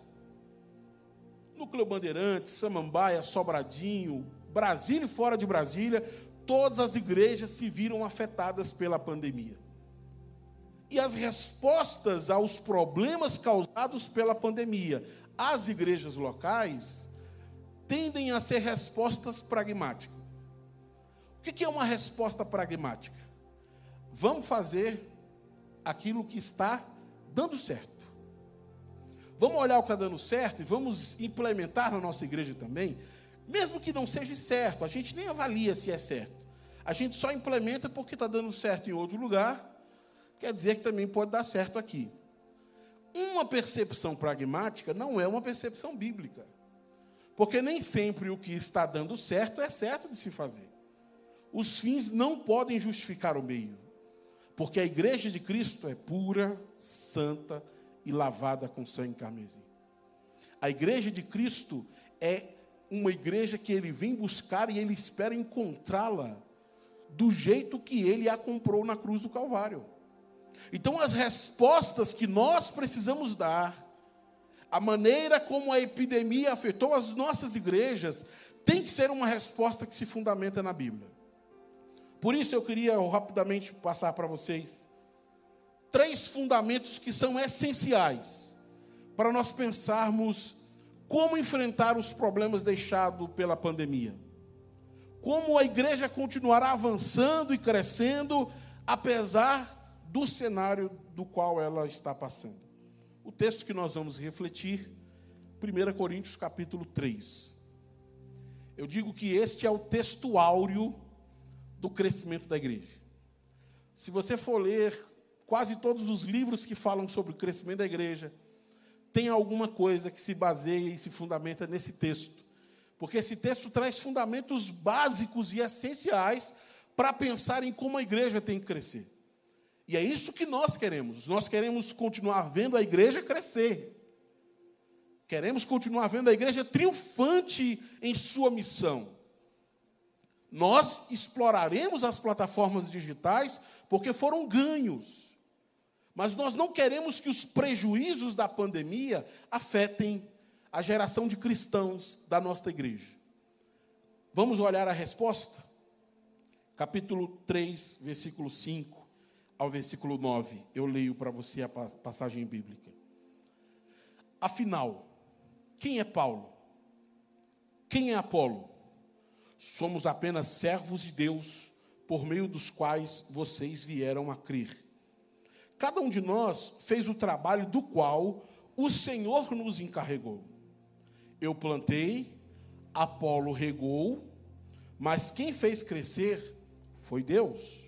Núcleo Bandeirantes, Samambaia, Sobradinho, Brasília e fora de Brasília, todas as igrejas se viram afetadas pela pandemia. E as respostas aos problemas causados pela pandemia, as igrejas locais, tendem a ser respostas pragmáticas. O que é uma resposta pragmática? Vamos fazer aquilo que está dando certo. Vamos olhar o que está dando certo e vamos implementar na nossa igreja também, mesmo que não seja certo, a gente nem avalia se é certo. A gente só implementa porque está dando certo em outro lugar, quer dizer que também pode dar certo aqui. Uma percepção pragmática não é uma percepção bíblica. Porque nem sempre o que está dando certo é certo de se fazer. Os fins não podem justificar o meio. Porque a igreja de Cristo é pura, santa e lavada com sangue carmesim. A igreja de Cristo é uma igreja que ele vem buscar e ele espera encontrá-la do jeito que ele a comprou na cruz do Calvário. Então, as respostas que nós precisamos dar a maneira como a epidemia afetou as nossas igrejas tem que ser uma resposta que se fundamenta na Bíblia. Por isso eu queria rapidamente passar para vocês três fundamentos que são essenciais para nós pensarmos como enfrentar os problemas deixados pela pandemia. Como a igreja continuará avançando e crescendo apesar do cenário do qual ela está passando. O texto que nós vamos refletir, 1 Coríntios capítulo 3. Eu digo que este é o texto áureo do crescimento da igreja. Se você for ler quase todos os livros que falam sobre o crescimento da igreja, tem alguma coisa que se baseia e se fundamenta nesse texto. Porque esse texto traz fundamentos básicos e essenciais para pensar em como a igreja tem que crescer. E é isso que nós queremos. Nós queremos continuar vendo a igreja crescer. Queremos continuar vendo a igreja triunfante em sua missão. Nós exploraremos as plataformas digitais porque foram ganhos. Mas nós não queremos que os prejuízos da pandemia afetem a geração de cristãos da nossa igreja. Vamos olhar a resposta? Capítulo 3, versículo 5 ao versículo 9. Eu leio para você a passagem bíblica. Afinal, quem é Paulo? Quem é Apolo? Somos apenas servos de Deus, por meio dos quais vocês vieram a crer. Cada um de nós fez o trabalho do qual o Senhor nos encarregou. Eu plantei, Apolo regou, mas quem fez crescer foi Deus.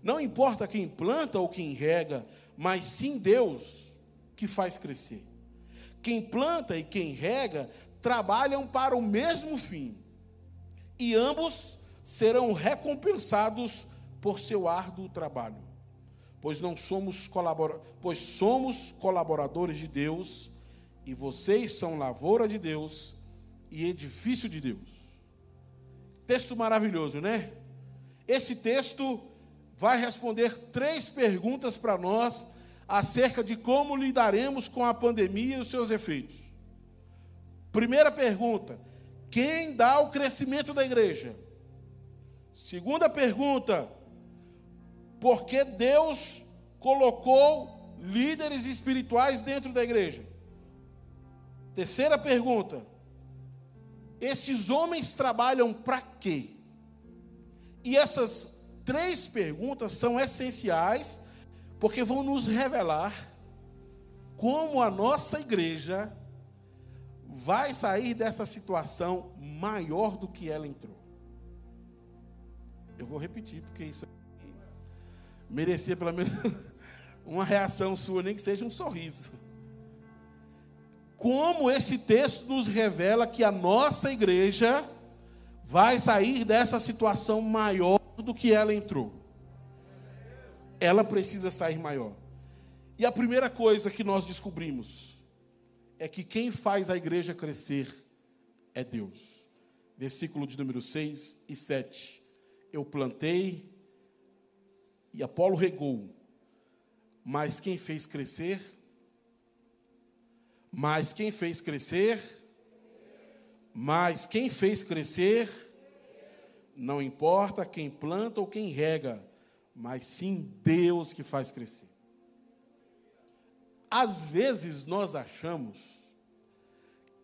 Não importa quem planta ou quem rega, mas sim Deus que faz crescer. Quem planta e quem rega trabalham para o mesmo fim, e ambos serão recompensados por seu árduo trabalho. Pois não somos colabora pois somos colaboradores de Deus, e vocês são lavoura de Deus e edifício de Deus. Texto maravilhoso, né? Esse texto vai responder três perguntas para nós acerca de como lidaremos com a pandemia e os seus efeitos. Primeira pergunta: quem dá o crescimento da igreja? Segunda pergunta: por que Deus colocou líderes espirituais dentro da igreja? Terceira pergunta: esses homens trabalham para quê? E essas três perguntas são essenciais, porque vão nos revelar como a nossa igreja vai sair dessa situação maior do que ela entrou. Eu vou repetir, porque isso merecia pelo menos *laughs* uma reação sua, nem que seja um sorriso. Como esse texto nos revela que a nossa igreja vai sair dessa situação maior do que ela entrou. Ela precisa sair maior. E a primeira coisa que nós descobrimos é que quem faz a igreja crescer é Deus. versículo de número 6 e 7. Eu plantei e Apolo regou, mas quem fez crescer? Mas quem fez crescer? Mas quem fez crescer? Não importa quem planta ou quem rega, mas sim Deus que faz crescer. Às vezes nós achamos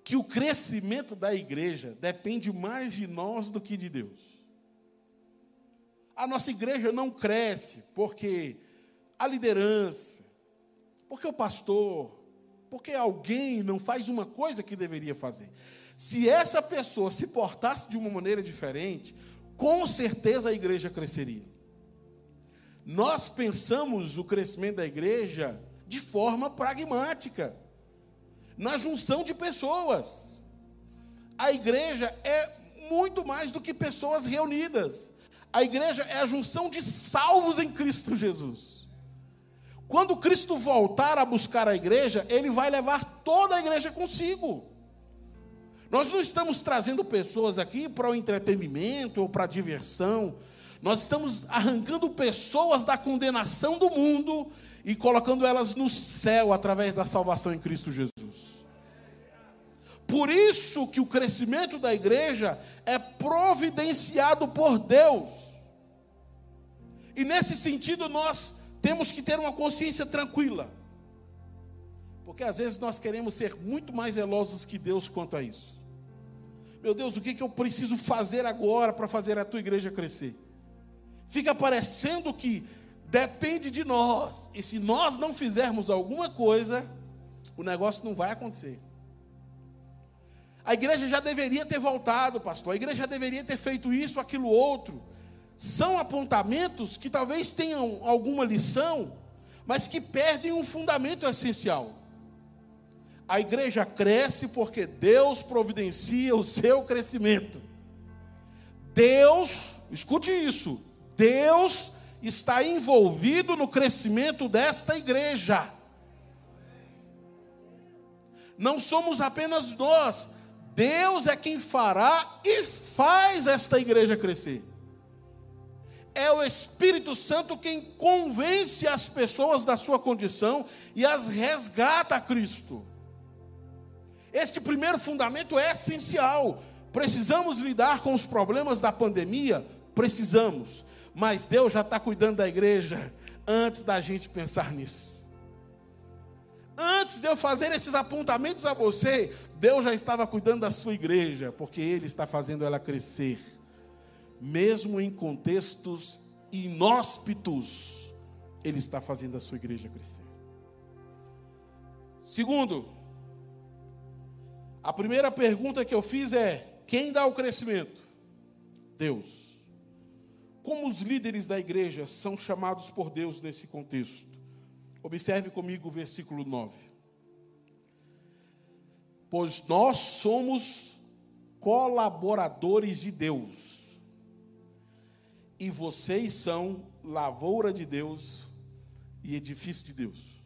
que o crescimento da igreja depende mais de nós do que de Deus. A nossa igreja não cresce porque a liderança, porque o pastor, porque alguém não faz uma coisa que deveria fazer. Se essa pessoa se portasse de uma maneira diferente, com certeza a igreja cresceria. Nós pensamos o crescimento da igreja de forma pragmática, na junção de pessoas. A igreja é muito mais do que pessoas reunidas. A igreja é a junção de salvos em Cristo Jesus. Quando Cristo voltar a buscar a igreja, ele vai levar toda a igreja consigo. Nós não estamos trazendo pessoas aqui para o entretenimento ou para a diversão. Nós estamos arrancando pessoas da condenação do mundo e colocando elas no céu através da salvação em Cristo Jesus. Por isso que o crescimento da igreja é providenciado por Deus. E nesse sentido nós temos que ter uma consciência tranquila. Porque às vezes nós queremos ser muito mais zelosos que Deus quanto a isso. Meu Deus, o que, que eu preciso fazer agora para fazer a tua igreja crescer? Fica parecendo que depende de nós, e se nós não fizermos alguma coisa, o negócio não vai acontecer. A igreja já deveria ter voltado, pastor, a igreja já deveria ter feito isso, aquilo, outro. São apontamentos que talvez tenham alguma lição, mas que perdem um fundamento essencial. A igreja cresce porque Deus providencia o seu crescimento. Deus, escute isso, Deus está envolvido no crescimento desta igreja. Não somos apenas nós, Deus é quem fará e faz esta igreja crescer. É o Espírito Santo quem convence as pessoas da sua condição e as resgata a Cristo. Este primeiro fundamento é essencial. Precisamos lidar com os problemas da pandemia? Precisamos. Mas Deus já está cuidando da igreja antes da gente pensar nisso. Antes de eu fazer esses apontamentos a você, Deus já estava cuidando da sua igreja, porque Ele está fazendo ela crescer, mesmo em contextos inóspitos, Ele está fazendo a sua igreja crescer. Segundo, a primeira pergunta que eu fiz é: quem dá o crescimento? Deus. Como os líderes da igreja são chamados por Deus nesse contexto? Observe comigo o versículo 9. Pois nós somos colaboradores de Deus, e vocês são lavoura de Deus e edifício de Deus.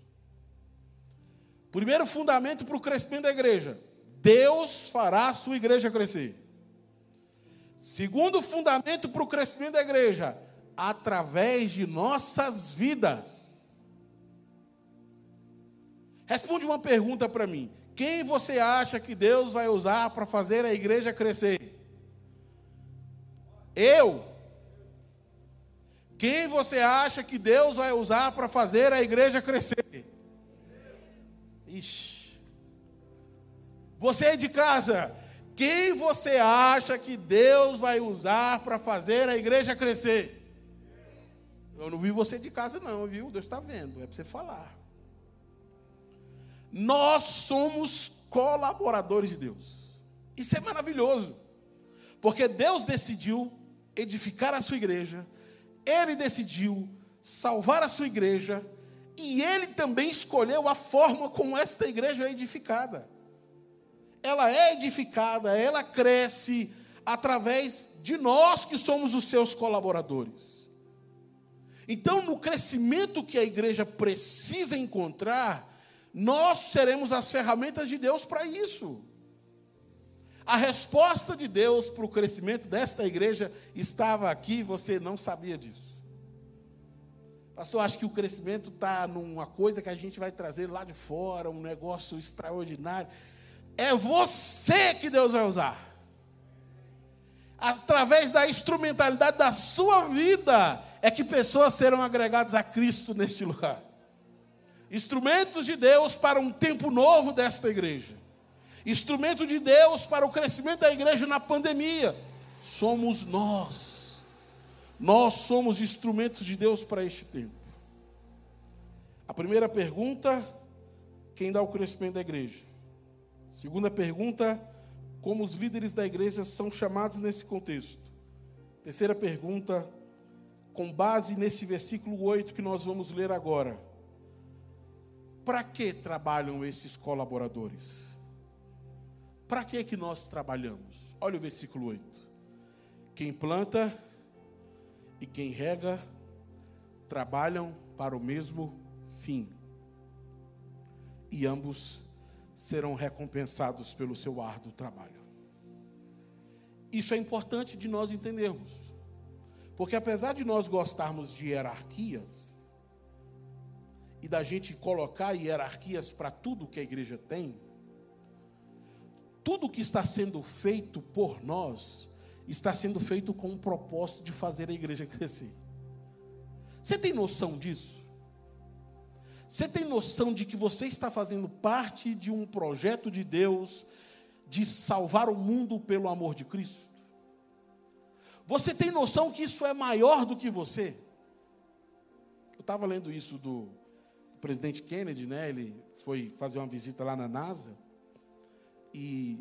Primeiro fundamento para o crescimento da igreja: Deus fará a sua igreja crescer. Segundo fundamento para o crescimento da igreja, através de nossas vidas. Responde uma pergunta para mim: quem você acha que Deus vai usar para fazer a igreja crescer? Eu. Quem você acha que Deus vai usar para fazer a igreja crescer? Ixi. Você é de casa, quem você acha que Deus vai usar para fazer a igreja crescer? Eu não vi você de casa, não, viu? Deus está vendo, é para você falar. Nós somos colaboradores de Deus. Isso é maravilhoso, porque Deus decidiu edificar a sua igreja, Ele decidiu salvar a sua igreja, e Ele também escolheu a forma como esta igreja é edificada ela é edificada, ela cresce através de nós que somos os seus colaboradores. Então, no crescimento que a igreja precisa encontrar, nós seremos as ferramentas de Deus para isso. A resposta de Deus para o crescimento desta igreja estava aqui, você não sabia disso. Pastor, acho que o crescimento está numa coisa que a gente vai trazer lá de fora, um negócio extraordinário. É você que Deus vai usar. Através da instrumentalidade da sua vida, é que pessoas serão agregadas a Cristo neste lugar. Instrumentos de Deus para um tempo novo desta igreja. Instrumento de Deus para o crescimento da igreja na pandemia. Somos nós. Nós somos instrumentos de Deus para este tempo. A primeira pergunta: quem dá o crescimento da igreja? Segunda pergunta: como os líderes da igreja são chamados nesse contexto? Terceira pergunta: com base nesse versículo 8 que nós vamos ler agora, para que trabalham esses colaboradores? Para que que nós trabalhamos? Olha o versículo 8. Quem planta e quem rega trabalham para o mesmo fim. E ambos serão recompensados pelo seu árduo trabalho. Isso é importante de nós entendermos. Porque apesar de nós gostarmos de hierarquias, e da gente colocar hierarquias para tudo que a igreja tem, tudo que está sendo feito por nós está sendo feito com o propósito de fazer a igreja crescer. Você tem noção disso? Você tem noção de que você está fazendo parte de um projeto de Deus de salvar o mundo pelo amor de Cristo? Você tem noção que isso é maior do que você? Eu estava lendo isso do presidente Kennedy, né? Ele foi fazer uma visita lá na NASA e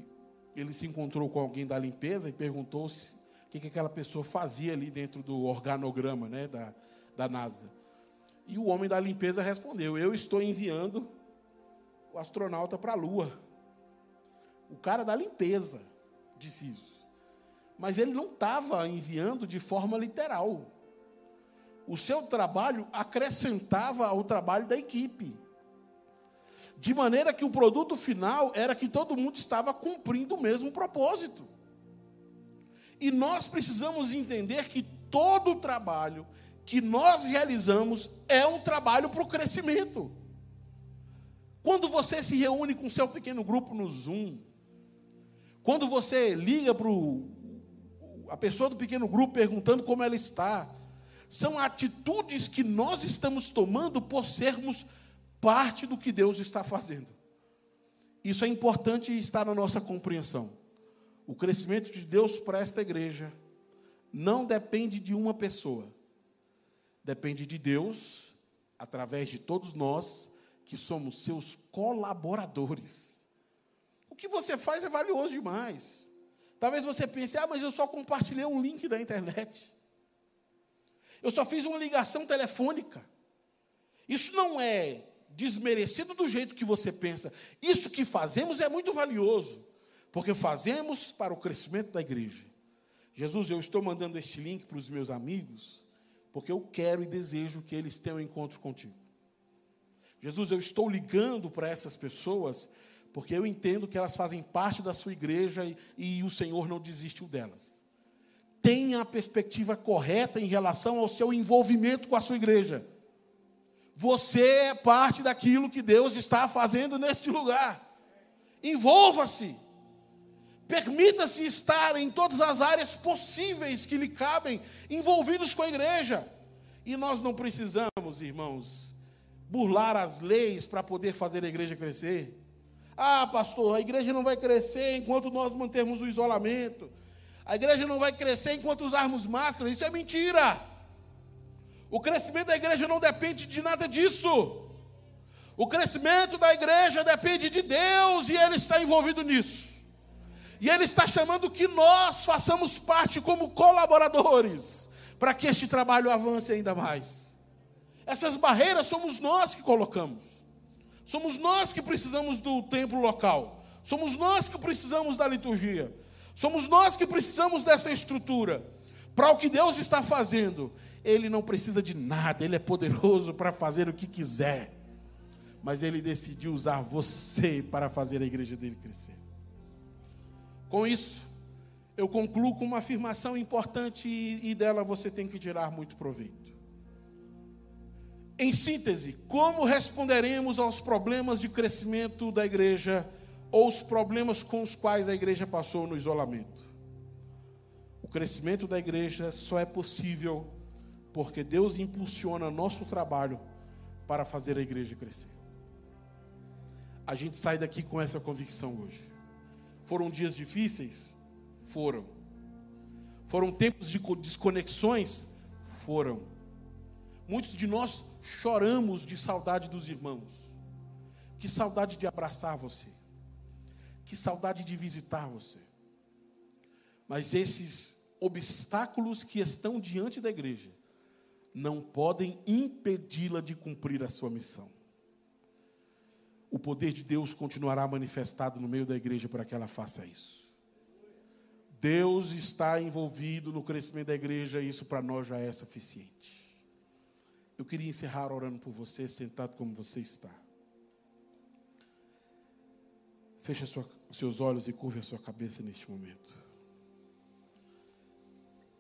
ele se encontrou com alguém da limpeza e perguntou se o que, que aquela pessoa fazia ali dentro do organograma, né, da, da NASA. E o homem da limpeza respondeu: Eu estou enviando o astronauta para a Lua. O cara da limpeza disse isso. Mas ele não estava enviando de forma literal. O seu trabalho acrescentava ao trabalho da equipe. De maneira que o produto final era que todo mundo estava cumprindo o mesmo propósito. E nós precisamos entender que todo trabalho que nós realizamos é um trabalho para o crescimento. Quando você se reúne com seu pequeno grupo no Zoom, quando você liga para a pessoa do pequeno grupo perguntando como ela está, são atitudes que nós estamos tomando por sermos parte do que Deus está fazendo. Isso é importante estar na nossa compreensão. O crescimento de Deus para esta igreja não depende de uma pessoa, depende de Deus, através de todos nós, que somos seus colaboradores. O que você faz é valioso demais. Talvez você pense, ah, mas eu só compartilhei um link da internet. Eu só fiz uma ligação telefônica. Isso não é desmerecido do jeito que você pensa. Isso que fazemos é muito valioso, porque fazemos para o crescimento da igreja. Jesus, eu estou mandando este link para os meus amigos, porque eu quero e desejo que eles tenham um encontro contigo. Jesus, eu estou ligando para essas pessoas, porque eu entendo que elas fazem parte da sua igreja e, e o Senhor não desistiu delas. Tenha a perspectiva correta em relação ao seu envolvimento com a sua igreja. Você é parte daquilo que Deus está fazendo neste lugar. Envolva-se. Permita-se estar em todas as áreas possíveis que lhe cabem, envolvidos com a igreja. E nós não precisamos, irmãos, burlar as leis para poder fazer a igreja crescer. Ah, pastor, a igreja não vai crescer enquanto nós mantermos o isolamento. A igreja não vai crescer enquanto usarmos máscara. Isso é mentira. O crescimento da igreja não depende de nada disso. O crescimento da igreja depende de Deus e Ele está envolvido nisso. E Ele está chamando que nós façamos parte como colaboradores, para que este trabalho avance ainda mais. Essas barreiras somos nós que colocamos, somos nós que precisamos do templo local, somos nós que precisamos da liturgia, somos nós que precisamos dessa estrutura. Para o que Deus está fazendo, Ele não precisa de nada, Ele é poderoso para fazer o que quiser, mas Ele decidiu usar você para fazer a igreja dele crescer. Com isso, eu concluo com uma afirmação importante e, dela você tem que tirar muito proveito. Em síntese, como responderemos aos problemas de crescimento da igreja ou os problemas com os quais a igreja passou no isolamento? O crescimento da igreja só é possível porque Deus impulsiona nosso trabalho para fazer a igreja crescer. A gente sai daqui com essa convicção hoje. Foram dias difíceis? Foram. Foram tempos de desconexões? Foram. Muitos de nós choramos de saudade dos irmãos. Que saudade de abraçar você. Que saudade de visitar você. Mas esses obstáculos que estão diante da igreja não podem impedi-la de cumprir a sua missão. O poder de Deus continuará manifestado no meio da igreja para que ela faça isso. Deus está envolvido no crescimento da igreja e isso para nós já é suficiente. Eu queria encerrar orando por você, sentado como você está. Feche os seus olhos e curve a sua cabeça neste momento.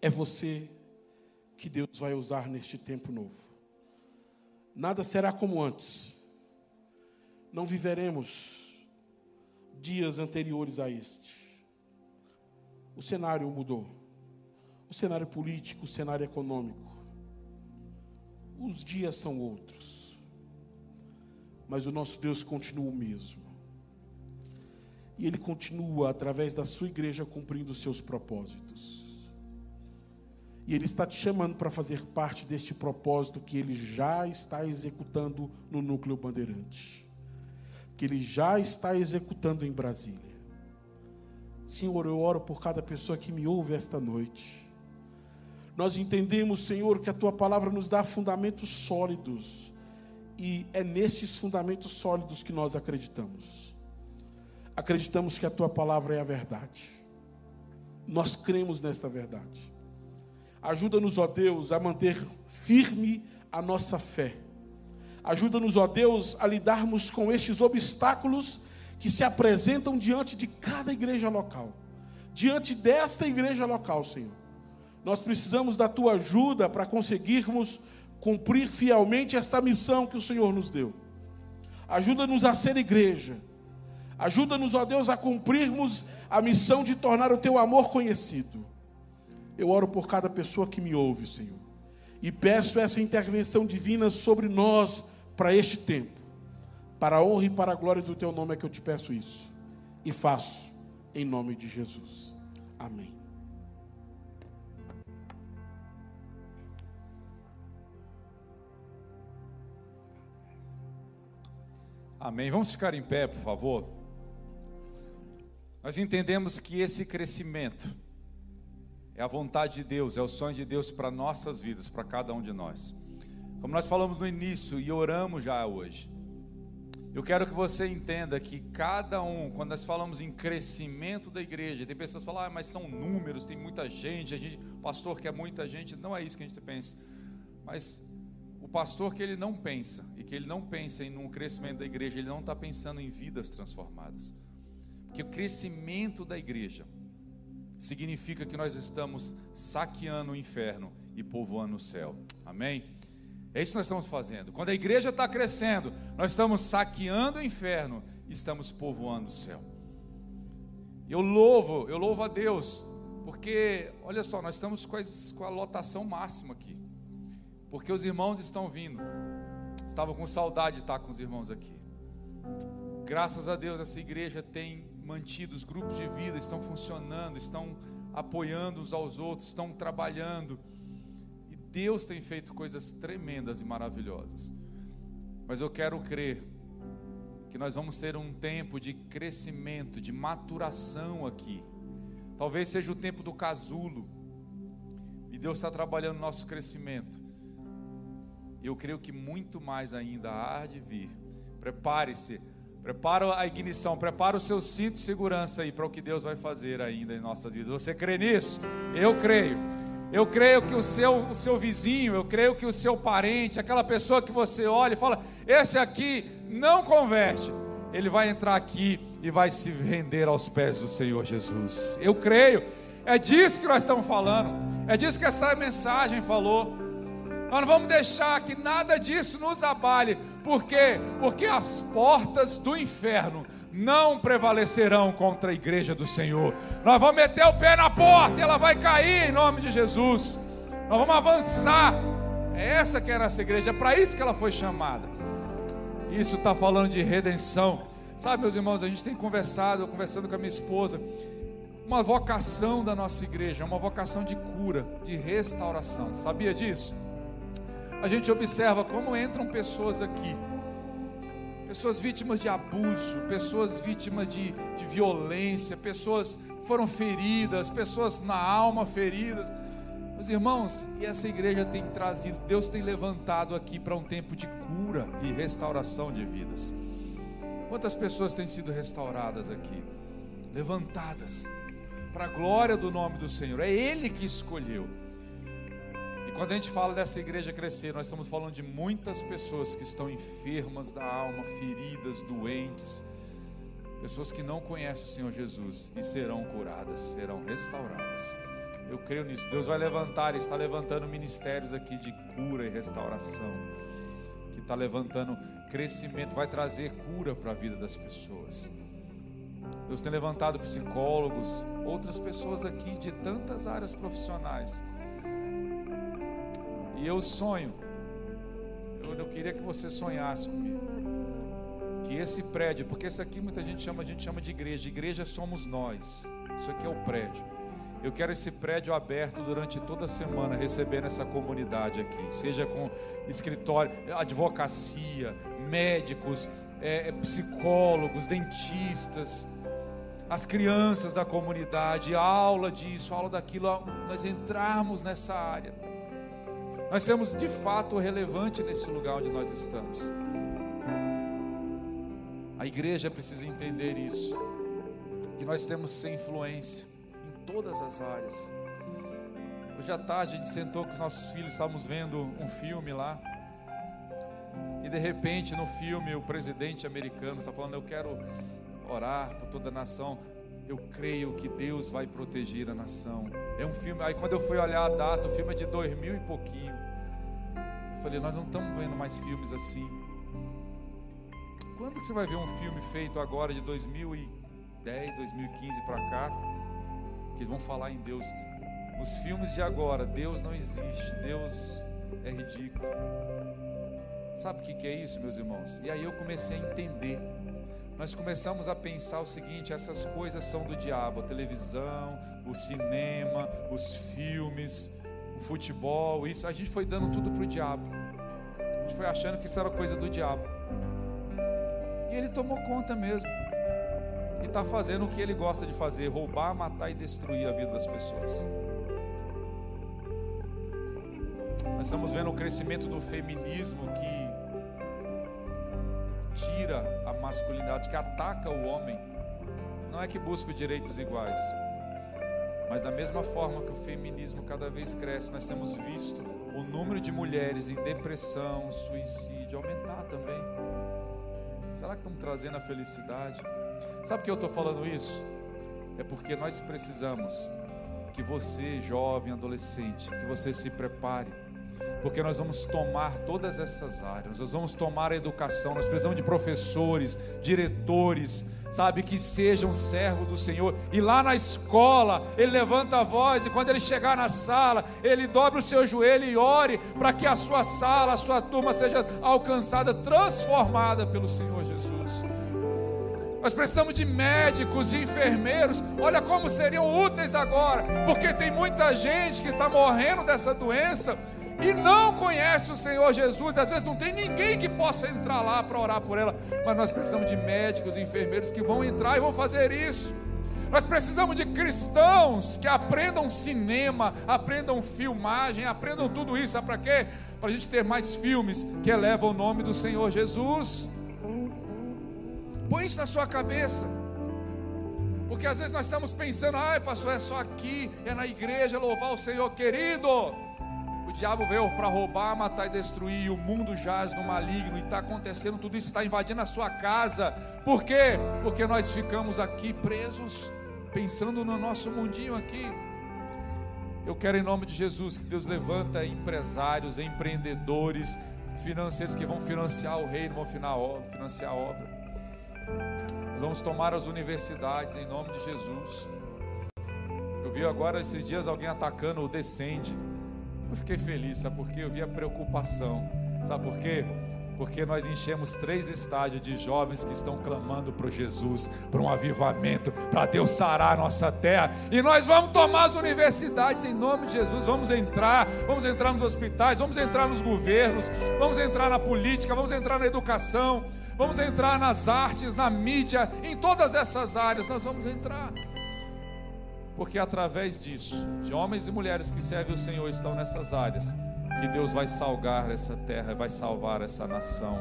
É você que Deus vai usar neste tempo novo. Nada será como antes. Não viveremos dias anteriores a este. O cenário mudou. O cenário político, o cenário econômico. Os dias são outros. Mas o nosso Deus continua o mesmo. E Ele continua, através da sua igreja, cumprindo os seus propósitos. E Ele está te chamando para fazer parte deste propósito que Ele já está executando no núcleo bandeirante. Que Ele já está executando em Brasília. Senhor, eu oro por cada pessoa que me ouve esta noite. Nós entendemos, Senhor, que a tua palavra nos dá fundamentos sólidos, e é nesses fundamentos sólidos que nós acreditamos. Acreditamos que a tua palavra é a verdade. Nós cremos nesta verdade. Ajuda-nos, ó Deus, a manter firme a nossa fé. Ajuda-nos, ó Deus, a lidarmos com estes obstáculos que se apresentam diante de cada igreja local, diante desta igreja local, Senhor. Nós precisamos da tua ajuda para conseguirmos cumprir fielmente esta missão que o Senhor nos deu. Ajuda-nos a ser igreja. Ajuda-nos, ó Deus, a cumprirmos a missão de tornar o teu amor conhecido. Eu oro por cada pessoa que me ouve, Senhor, e peço essa intervenção divina sobre nós para este tempo. Para a honra e para a glória do teu nome é que eu te peço isso. E faço em nome de Jesus. Amém. Amém. Vamos ficar em pé, por favor. Nós entendemos que esse crescimento é a vontade de Deus, é o sonho de Deus para nossas vidas, para cada um de nós. Como nós falamos no início e oramos já hoje, eu quero que você entenda que cada um, quando nós falamos em crescimento da igreja, tem pessoas que falam, ah, mas são números, tem muita gente, a gente, o pastor quer muita gente, não é isso que a gente pensa. Mas o pastor que ele não pensa, e que ele não pensa em um crescimento da igreja, ele não está pensando em vidas transformadas. Porque o crescimento da igreja significa que nós estamos saqueando o inferno e povoando o céu. Amém? É isso que nós estamos fazendo. Quando a igreja está crescendo, nós estamos saqueando o inferno e estamos povoando o céu. Eu louvo, eu louvo a Deus, porque, olha só, nós estamos com a, com a lotação máxima aqui, porque os irmãos estão vindo. Estava com saudade de estar com os irmãos aqui. Graças a Deus, essa igreja tem mantido os grupos de vida, estão funcionando, estão apoiando uns aos outros, estão trabalhando. Deus tem feito coisas tremendas e maravilhosas. Mas eu quero crer que nós vamos ter um tempo de crescimento, de maturação aqui. Talvez seja o tempo do casulo. E Deus está trabalhando no nosso crescimento. E eu creio que muito mais ainda há de vir. Prepare-se, prepara a ignição, prepara o seu cinto de segurança aí para o que Deus vai fazer ainda em nossas vidas. Você crê nisso? Eu creio. Eu creio que o seu, o seu vizinho, eu creio que o seu parente, aquela pessoa que você olha e fala: esse aqui não converte, ele vai entrar aqui e vai se render aos pés do Senhor Jesus. Eu creio. É disso que nós estamos falando. É disso que essa mensagem falou. Nós não vamos deixar que nada disso nos abale. Por quê? Porque as portas do inferno não prevalecerão contra a igreja do Senhor. Nós vamos meter o pé na porta e ela vai cair em nome de Jesus. Nós vamos avançar. É essa que é a nossa igreja, é para isso que ela foi chamada. Isso está falando de redenção. Sabe, meus irmãos, a gente tem conversado, conversando com a minha esposa, uma vocação da nossa igreja, uma vocação de cura, de restauração. Sabia disso? A gente observa como entram pessoas aqui, pessoas vítimas de abuso, pessoas vítimas de, de violência, pessoas foram feridas, pessoas na alma feridas. Meus irmãos, e essa igreja tem trazido, Deus tem levantado aqui para um tempo de cura e restauração de vidas. Quantas pessoas têm sido restauradas aqui? Levantadas para a glória do nome do Senhor. É Ele que escolheu. Quando a gente fala dessa igreja crescer, nós estamos falando de muitas pessoas que estão enfermas da alma, feridas, doentes, pessoas que não conhecem o Senhor Jesus e serão curadas, serão restauradas. Eu creio nisso. Deus vai levantar, está levantando ministérios aqui de cura e restauração, que está levantando crescimento, vai trazer cura para a vida das pessoas. Deus tem levantado psicólogos, outras pessoas aqui de tantas áreas profissionais. E eu sonho, eu, queria que você sonhasse comigo, que esse prédio, porque esse aqui muita gente chama, a gente chama de igreja, igreja somos nós, isso aqui é o prédio. Eu quero esse prédio aberto durante toda a semana, recebendo essa comunidade aqui, seja com escritório, advocacia, médicos, é, é, psicólogos, dentistas, as crianças da comunidade, aula disso, aula daquilo, nós entrarmos nessa área. Nós sermos de fato relevante nesse lugar onde nós estamos. A igreja precisa entender isso, que nós temos ser influência todas as áreas. Hoje à tarde a gente sentou com os nossos filhos, estávamos vendo um filme lá. E de repente no filme o presidente americano está falando: Eu quero orar por toda a nação. Eu creio que Deus vai proteger a nação. É um filme. Aí quando eu fui olhar a data, o filme é de dois mil e pouquinho. Eu falei: Nós não estamos vendo mais filmes assim. Quando que você vai ver um filme feito agora de 2010, 2015 para cá? que vão falar em Deus. Nos filmes de agora, Deus não existe, Deus é ridículo. Sabe o que é isso, meus irmãos? E aí eu comecei a entender. Nós começamos a pensar o seguinte: essas coisas são do diabo, a televisão, o cinema, os filmes, o futebol, isso a gente foi dando tudo para o diabo. A gente foi achando que isso era coisa do diabo. E ele tomou conta mesmo e está fazendo o que ele gosta de fazer: roubar, matar e destruir a vida das pessoas. Nós estamos vendo o crescimento do feminismo que tira masculinidade, que ataca o homem. Não é que busca direitos iguais, mas da mesma forma que o feminismo cada vez cresce, nós temos visto o número de mulheres em depressão, suicídio aumentar também. Será que estamos trazendo a felicidade? Sabe por que eu estou falando isso? É porque nós precisamos que você, jovem, adolescente, que você se prepare, porque nós vamos tomar todas essas áreas, nós vamos tomar a educação, nós precisamos de professores, diretores, sabe, que sejam servos do Senhor. E lá na escola, ele levanta a voz e quando ele chegar na sala, ele dobra o seu joelho e ore para que a sua sala, a sua turma seja alcançada, transformada pelo Senhor Jesus. Nós precisamos de médicos, de enfermeiros. Olha como seriam úteis agora, porque tem muita gente que está morrendo dessa doença e não conhece o Senhor Jesus. Às vezes não tem ninguém que possa entrar lá para orar por ela, mas nós precisamos de médicos e enfermeiros que vão entrar e vão fazer isso. Nós precisamos de cristãos que aprendam cinema, aprendam filmagem, aprendam tudo isso. Sabe para quê? Para a gente ter mais filmes que elevam o nome do Senhor Jesus. Põe isso na sua cabeça. Porque às vezes nós estamos pensando, ai pastor, é só aqui, é na igreja louvar o Senhor, querido. Diabo veio para roubar, matar e destruir, e o mundo jaz no maligno, e está acontecendo tudo isso, está invadindo a sua casa. Por quê? Porque nós ficamos aqui presos, pensando no nosso mundinho aqui. Eu quero, em nome de Jesus, que Deus levanta empresários, empreendedores, financeiros que vão financiar o reino, vão financiar a obra. Nós vamos tomar as universidades em nome de Jesus. Eu vi agora esses dias alguém atacando o Descende. Eu fiquei feliz, sabe por quê? Eu vi a preocupação. Sabe por quê? Porque nós enchemos três estádios de jovens que estão clamando para Jesus, para um avivamento, para Deus sarar a nossa terra. E nós vamos tomar as universidades em nome de Jesus. Vamos entrar, vamos entrar nos hospitais, vamos entrar nos governos, vamos entrar na política, vamos entrar na educação, vamos entrar nas artes, na mídia, em todas essas áreas nós vamos entrar porque através disso, de homens e mulheres que servem o Senhor estão nessas áreas, que Deus vai salgar essa terra, vai salvar essa nação,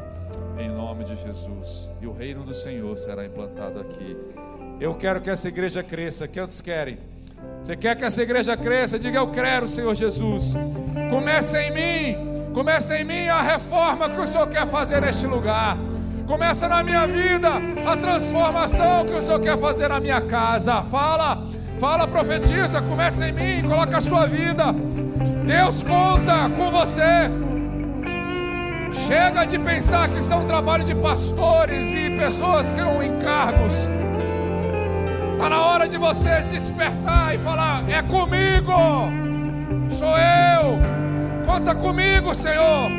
em nome de Jesus, e o reino do Senhor será implantado aqui. Eu quero que essa igreja cresça, quantos querem? Você quer que essa igreja cresça? Diga eu quero, Senhor Jesus. Comece em mim, comece em mim a reforma que o Senhor quer fazer neste lugar. Começa na minha vida a transformação que o Senhor quer fazer na minha casa. Fala. Fala, profetiza, começa em mim, coloca a sua vida. Deus conta com você. Chega de pensar que isso é um trabalho de pastores e pessoas que estão em cargos. Está na hora de você despertar e falar: é comigo, sou eu. Conta comigo, Senhor.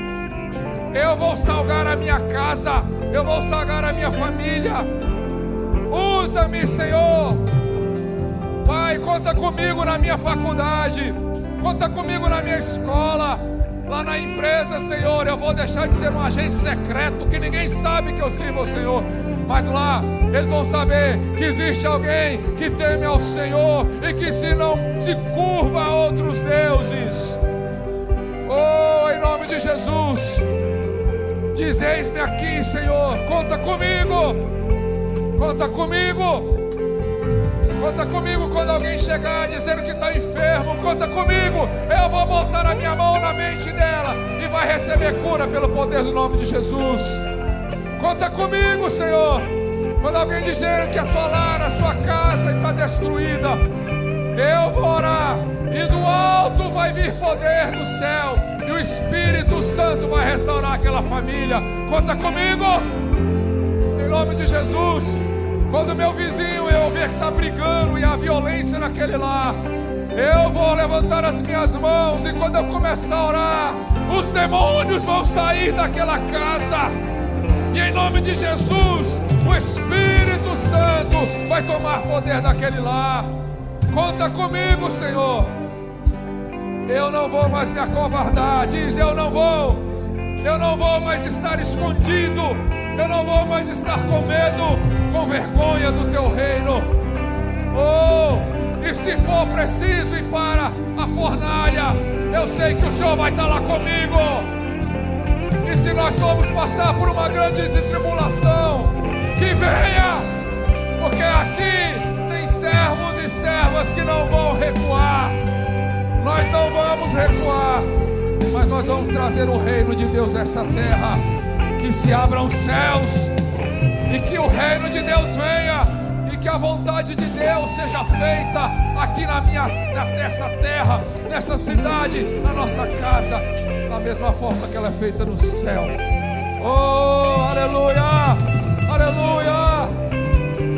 Eu vou salgar a minha casa, eu vou salgar a minha família. Usa-me, Senhor. Pai, conta comigo na minha faculdade, conta comigo na minha escola, lá na empresa, Senhor. Eu vou deixar de ser um agente secreto que ninguém sabe que eu sirvo Senhor. Mas lá eles vão saber que existe alguém que teme ao Senhor e que se não se curva a outros deuses. Oh, em nome de Jesus, diz: Eis-me aqui, Senhor. Conta comigo, conta comigo. Conta comigo quando alguém chegar dizendo que está enfermo. Conta comigo. Eu vou botar a minha mão na mente dela e vai receber cura pelo poder do nome de Jesus. Conta comigo, Senhor. Quando alguém dizer que a sua a sua casa está destruída, eu vou orar e do alto vai vir poder do céu e o Espírito Santo vai restaurar aquela família. Conta comigo. Em nome de Jesus. Quando meu vizinho eu ver que está brigando e há violência naquele lar, eu vou levantar as minhas mãos e quando eu começar a orar, os demônios vão sair daquela casa. E em nome de Jesus, o Espírito Santo vai tomar poder daquele lar. Conta comigo, Senhor. Eu não vou mais me acovardar. Diz: Eu não vou. Eu não vou mais estar escondido. Eu não vou mais estar com medo, com vergonha do teu reino. Oh, e se for preciso ir para a fornalha, eu sei que o Senhor vai estar lá comigo. E se nós formos passar por uma grande tribulação, que venha, porque aqui tem servos e servas que não vão recuar. Nós não vamos recuar, mas nós vamos trazer o reino de Deus a essa terra que se abram os céus e que o reino de Deus venha e que a vontade de Deus seja feita aqui na minha nessa terra, nessa cidade, na nossa casa, da mesma forma que ela é feita no céu. Oh, aleluia! Aleluia!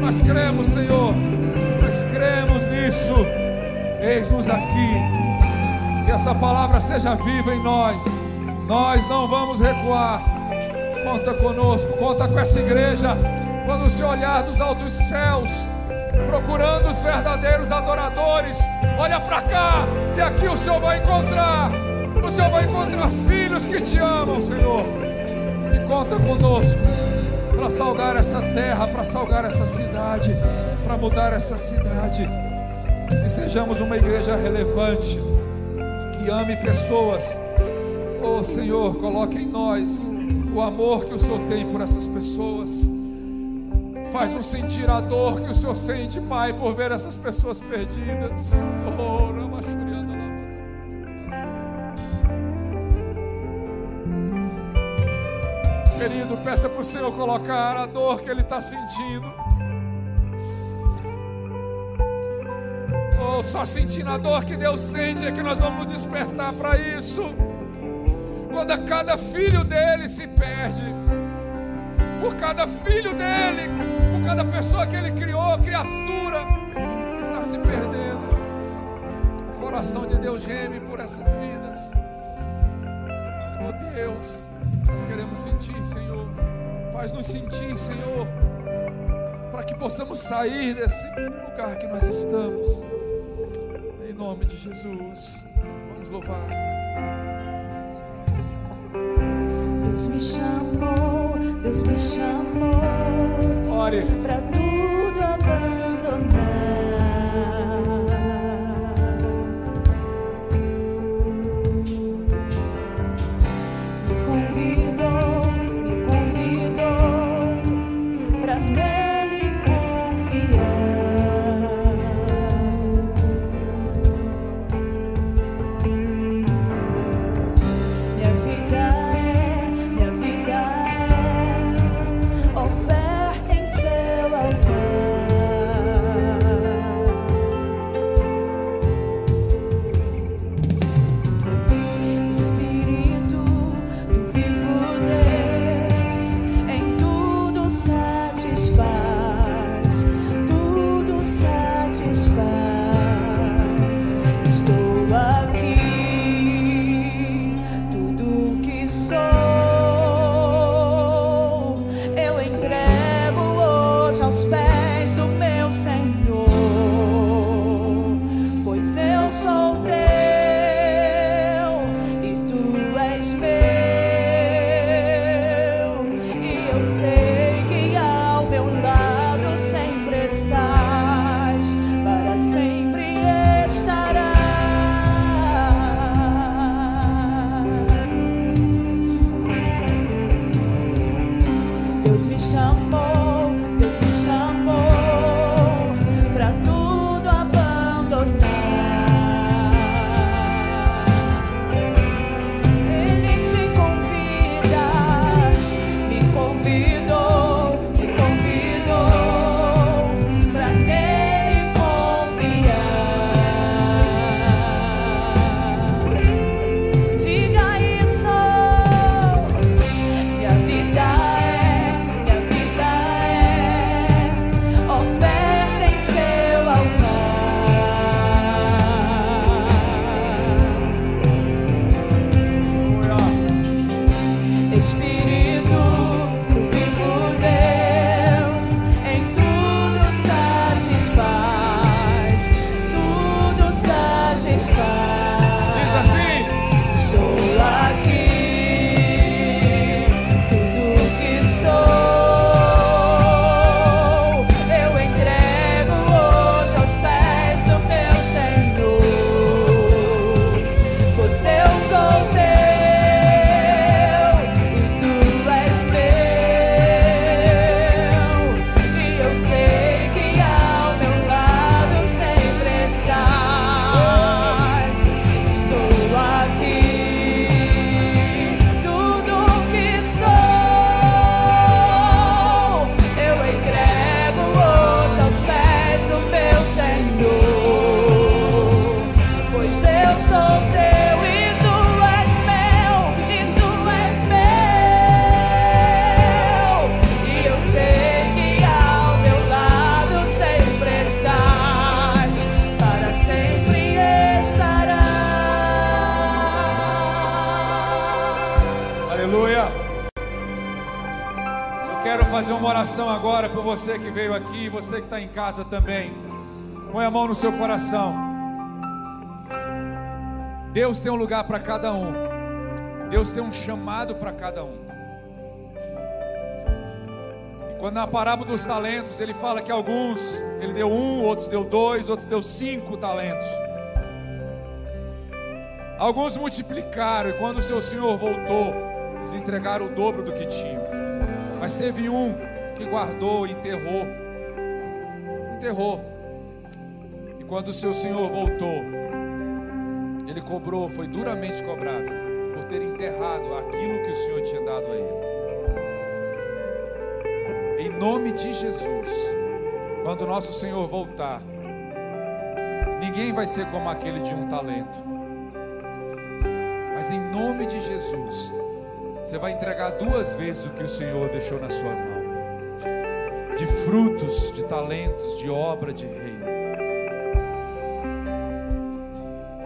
Nós cremos, Senhor. Nós cremos nisso. Eis-nos aqui. Que essa palavra seja viva em nós. Nós não vamos recuar conta conosco, conta com essa igreja. Quando o Senhor olhar dos altos céus, procurando os verdadeiros adoradores, olha para cá e aqui o Senhor vai encontrar. O Senhor vai encontrar filhos que te amam, Senhor. E conta conosco para salgar essa terra, para salgar essa cidade, para mudar essa cidade. Que sejamos uma igreja relevante, ame pessoas. Oh Senhor, coloque em nós o amor que o Senhor tem por essas pessoas. Faz-nos sentir a dor que o Senhor sente, Pai, por ver essas pessoas perdidas. Oh, Querido, peça para o Senhor colocar a dor que ele está sentindo Oh, só sentindo a dor que Deus sente é que nós vamos despertar para isso. Quando cada filho dele se perde, por cada filho dele, por cada pessoa que ele criou, criatura que está se perdendo. O coração de Deus geme por essas vidas. Oh Deus, nós queremos sentir, Senhor. Faz-nos sentir, Senhor, para que possamos sair desse lugar que nós estamos. Em nome de Jesus, vamos louvar. Deus me chamou, Deus me chamou. Ore. Para tudo você que veio aqui, você que está em casa também. Põe a mão no seu coração. Deus tem um lugar para cada um. Deus tem um chamado para cada um. E quando na parábola dos talentos, ele fala que alguns, ele deu um, outros deu dois, outros deu cinco talentos. Alguns multiplicaram, e quando o seu senhor voltou, eles entregaram o dobro do que tinham. Mas teve um que guardou, enterrou. Enterrou. E quando o seu senhor voltou, ele cobrou, foi duramente cobrado, por ter enterrado aquilo que o senhor tinha dado a ele. nome de Jesus, quando o nosso Senhor voltar, ninguém vai ser como aquele de um talento. Mas em nome de Jesus, você vai entregar duas vezes o que o Senhor deixou na sua mão de frutos, de talentos, de obra, de reino.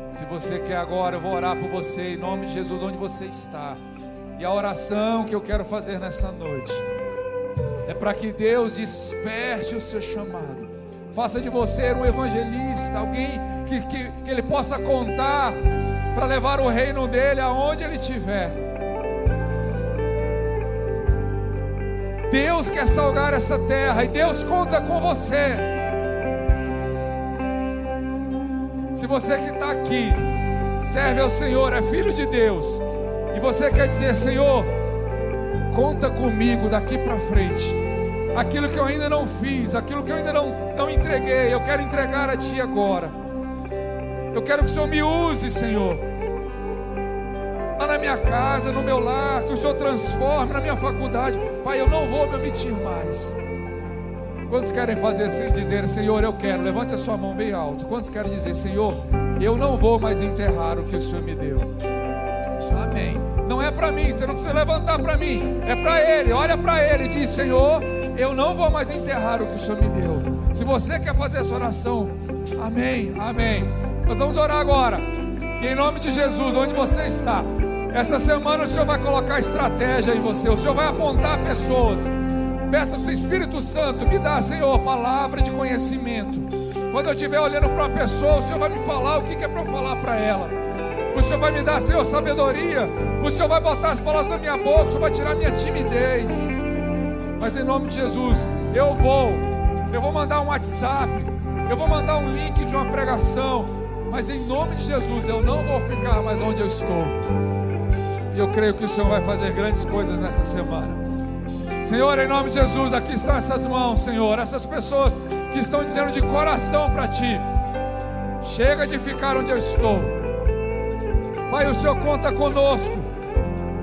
Se você quer agora, eu vou orar por você em nome de Jesus, onde você está. E a oração que eu quero fazer nessa noite é para que Deus desperte o seu chamado, faça de você um evangelista, alguém que, que, que Ele possa contar para levar o reino dele aonde Ele estiver. Deus quer salgar essa terra e Deus conta com você. Se você que está aqui serve ao Senhor, é filho de Deus, e você quer dizer, Senhor, conta comigo daqui para frente. Aquilo que eu ainda não fiz, aquilo que eu ainda não, não entreguei, eu quero entregar a Ti agora. Eu quero que o Senhor me use, Senhor. Lá na minha casa, no meu lar, que o Senhor transforme na minha faculdade. Pai, eu não vou me omitir mais. Quantos querem fazer assim, dizer, Senhor, eu quero? Levante a sua mão bem alto. Quantos querem dizer, Senhor, eu não vou mais enterrar o que o Senhor me deu? Amém. Não é para mim, você não precisa levantar para mim, é para Ele. Olha para Ele e diz: Senhor, eu não vou mais enterrar o que o Senhor me deu. Se você quer fazer essa oração, amém, amém. Nós vamos orar agora, e em nome de Jesus, onde você está, essa semana o Senhor vai colocar estratégia em você, o Senhor vai apontar pessoas. Peça ao Espírito Santo, me dá, Senhor, palavra de conhecimento. Quando eu estiver olhando para uma pessoa, o Senhor vai me falar o que é para eu falar para ela. O Senhor vai me dar, Senhor, sabedoria. O Senhor vai botar as palavras na minha boca, o Senhor vai tirar minha timidez. Mas em nome de Jesus, eu vou, eu vou mandar um WhatsApp, eu vou mandar um link de uma pregação. Mas em nome de Jesus, eu não vou ficar mais onde eu estou. E eu creio que o Senhor vai fazer grandes coisas nessa semana. Senhor, em nome de Jesus, aqui estão essas mãos, Senhor, essas pessoas que estão dizendo de coração para Ti: chega de ficar onde eu estou. Pai, o Senhor conta conosco,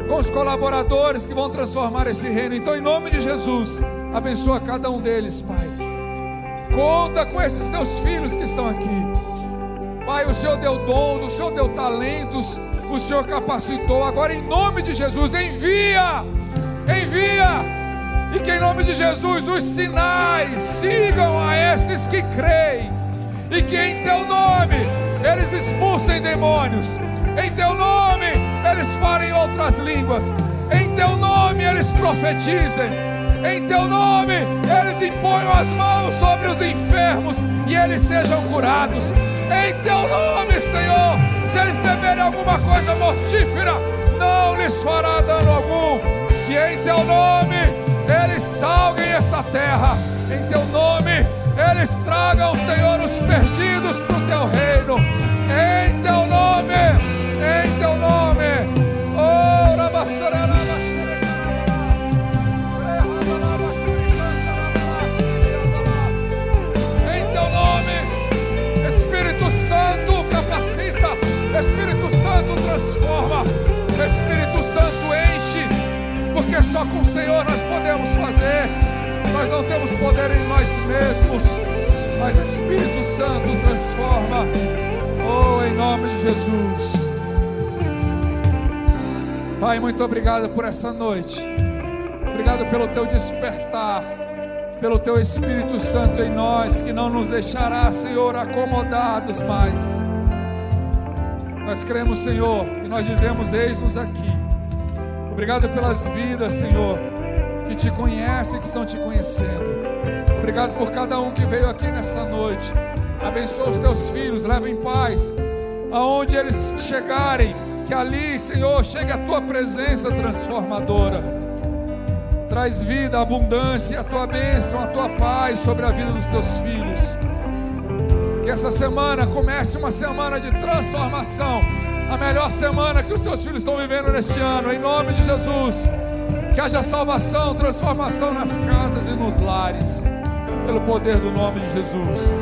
com os colaboradores que vão transformar esse reino. Então, em nome de Jesus, abençoa cada um deles, Pai. Conta com esses teus filhos que estão aqui. Pai, o Senhor deu dons, o Senhor deu talentos, o Senhor capacitou. Agora, em nome de Jesus, envia, envia e que em nome de Jesus os sinais sigam a esses que creem. E que em teu nome eles expulsem demônios. Em teu nome eles falem outras línguas. Em teu nome eles profetizem. Em teu nome eles imponham as mãos sobre os enfermos e eles sejam curados. Em teu nome, Senhor, se eles beberem alguma coisa mortífera, não lhes fará dano algum. E em teu nome eles salguem essa terra em teu nome, eles tragam, Senhor, os perdidos para o teu reino, em teu nome, em teu nome. Oh, em Transforma, Espírito Santo enche porque só com o Senhor nós podemos fazer. Nós não temos poder em nós mesmos, mas o Espírito Santo transforma. Oh, em nome de Jesus. Pai, muito obrigado por essa noite. Obrigado pelo teu despertar, pelo teu Espírito Santo em nós, que não nos deixará, Senhor, acomodados mais. Nós cremos, Senhor, e nós dizemos: Eis-nos aqui. Obrigado pelas vidas, Senhor, que te conhecem, que estão te conhecendo. Obrigado por cada um que veio aqui nessa noite. Abençoa os teus filhos, leva em paz. Aonde eles chegarem, que ali, Senhor, chegue a tua presença transformadora. Traz vida, abundância, a tua bênção, a tua paz sobre a vida dos teus filhos. Que essa semana comece uma semana de transformação a melhor semana que os seus filhos estão vivendo neste ano, em nome de Jesus. Que haja salvação, transformação nas casas e nos lares, pelo poder do nome de Jesus.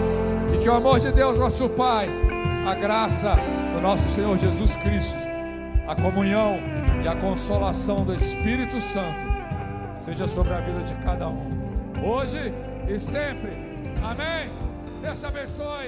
E que o amor de Deus, nosso Pai, a graça do nosso Senhor Jesus Cristo, a comunhão e a consolação do Espírito Santo seja sobre a vida de cada um. hoje e sempre. Amém. Deus te abençoe.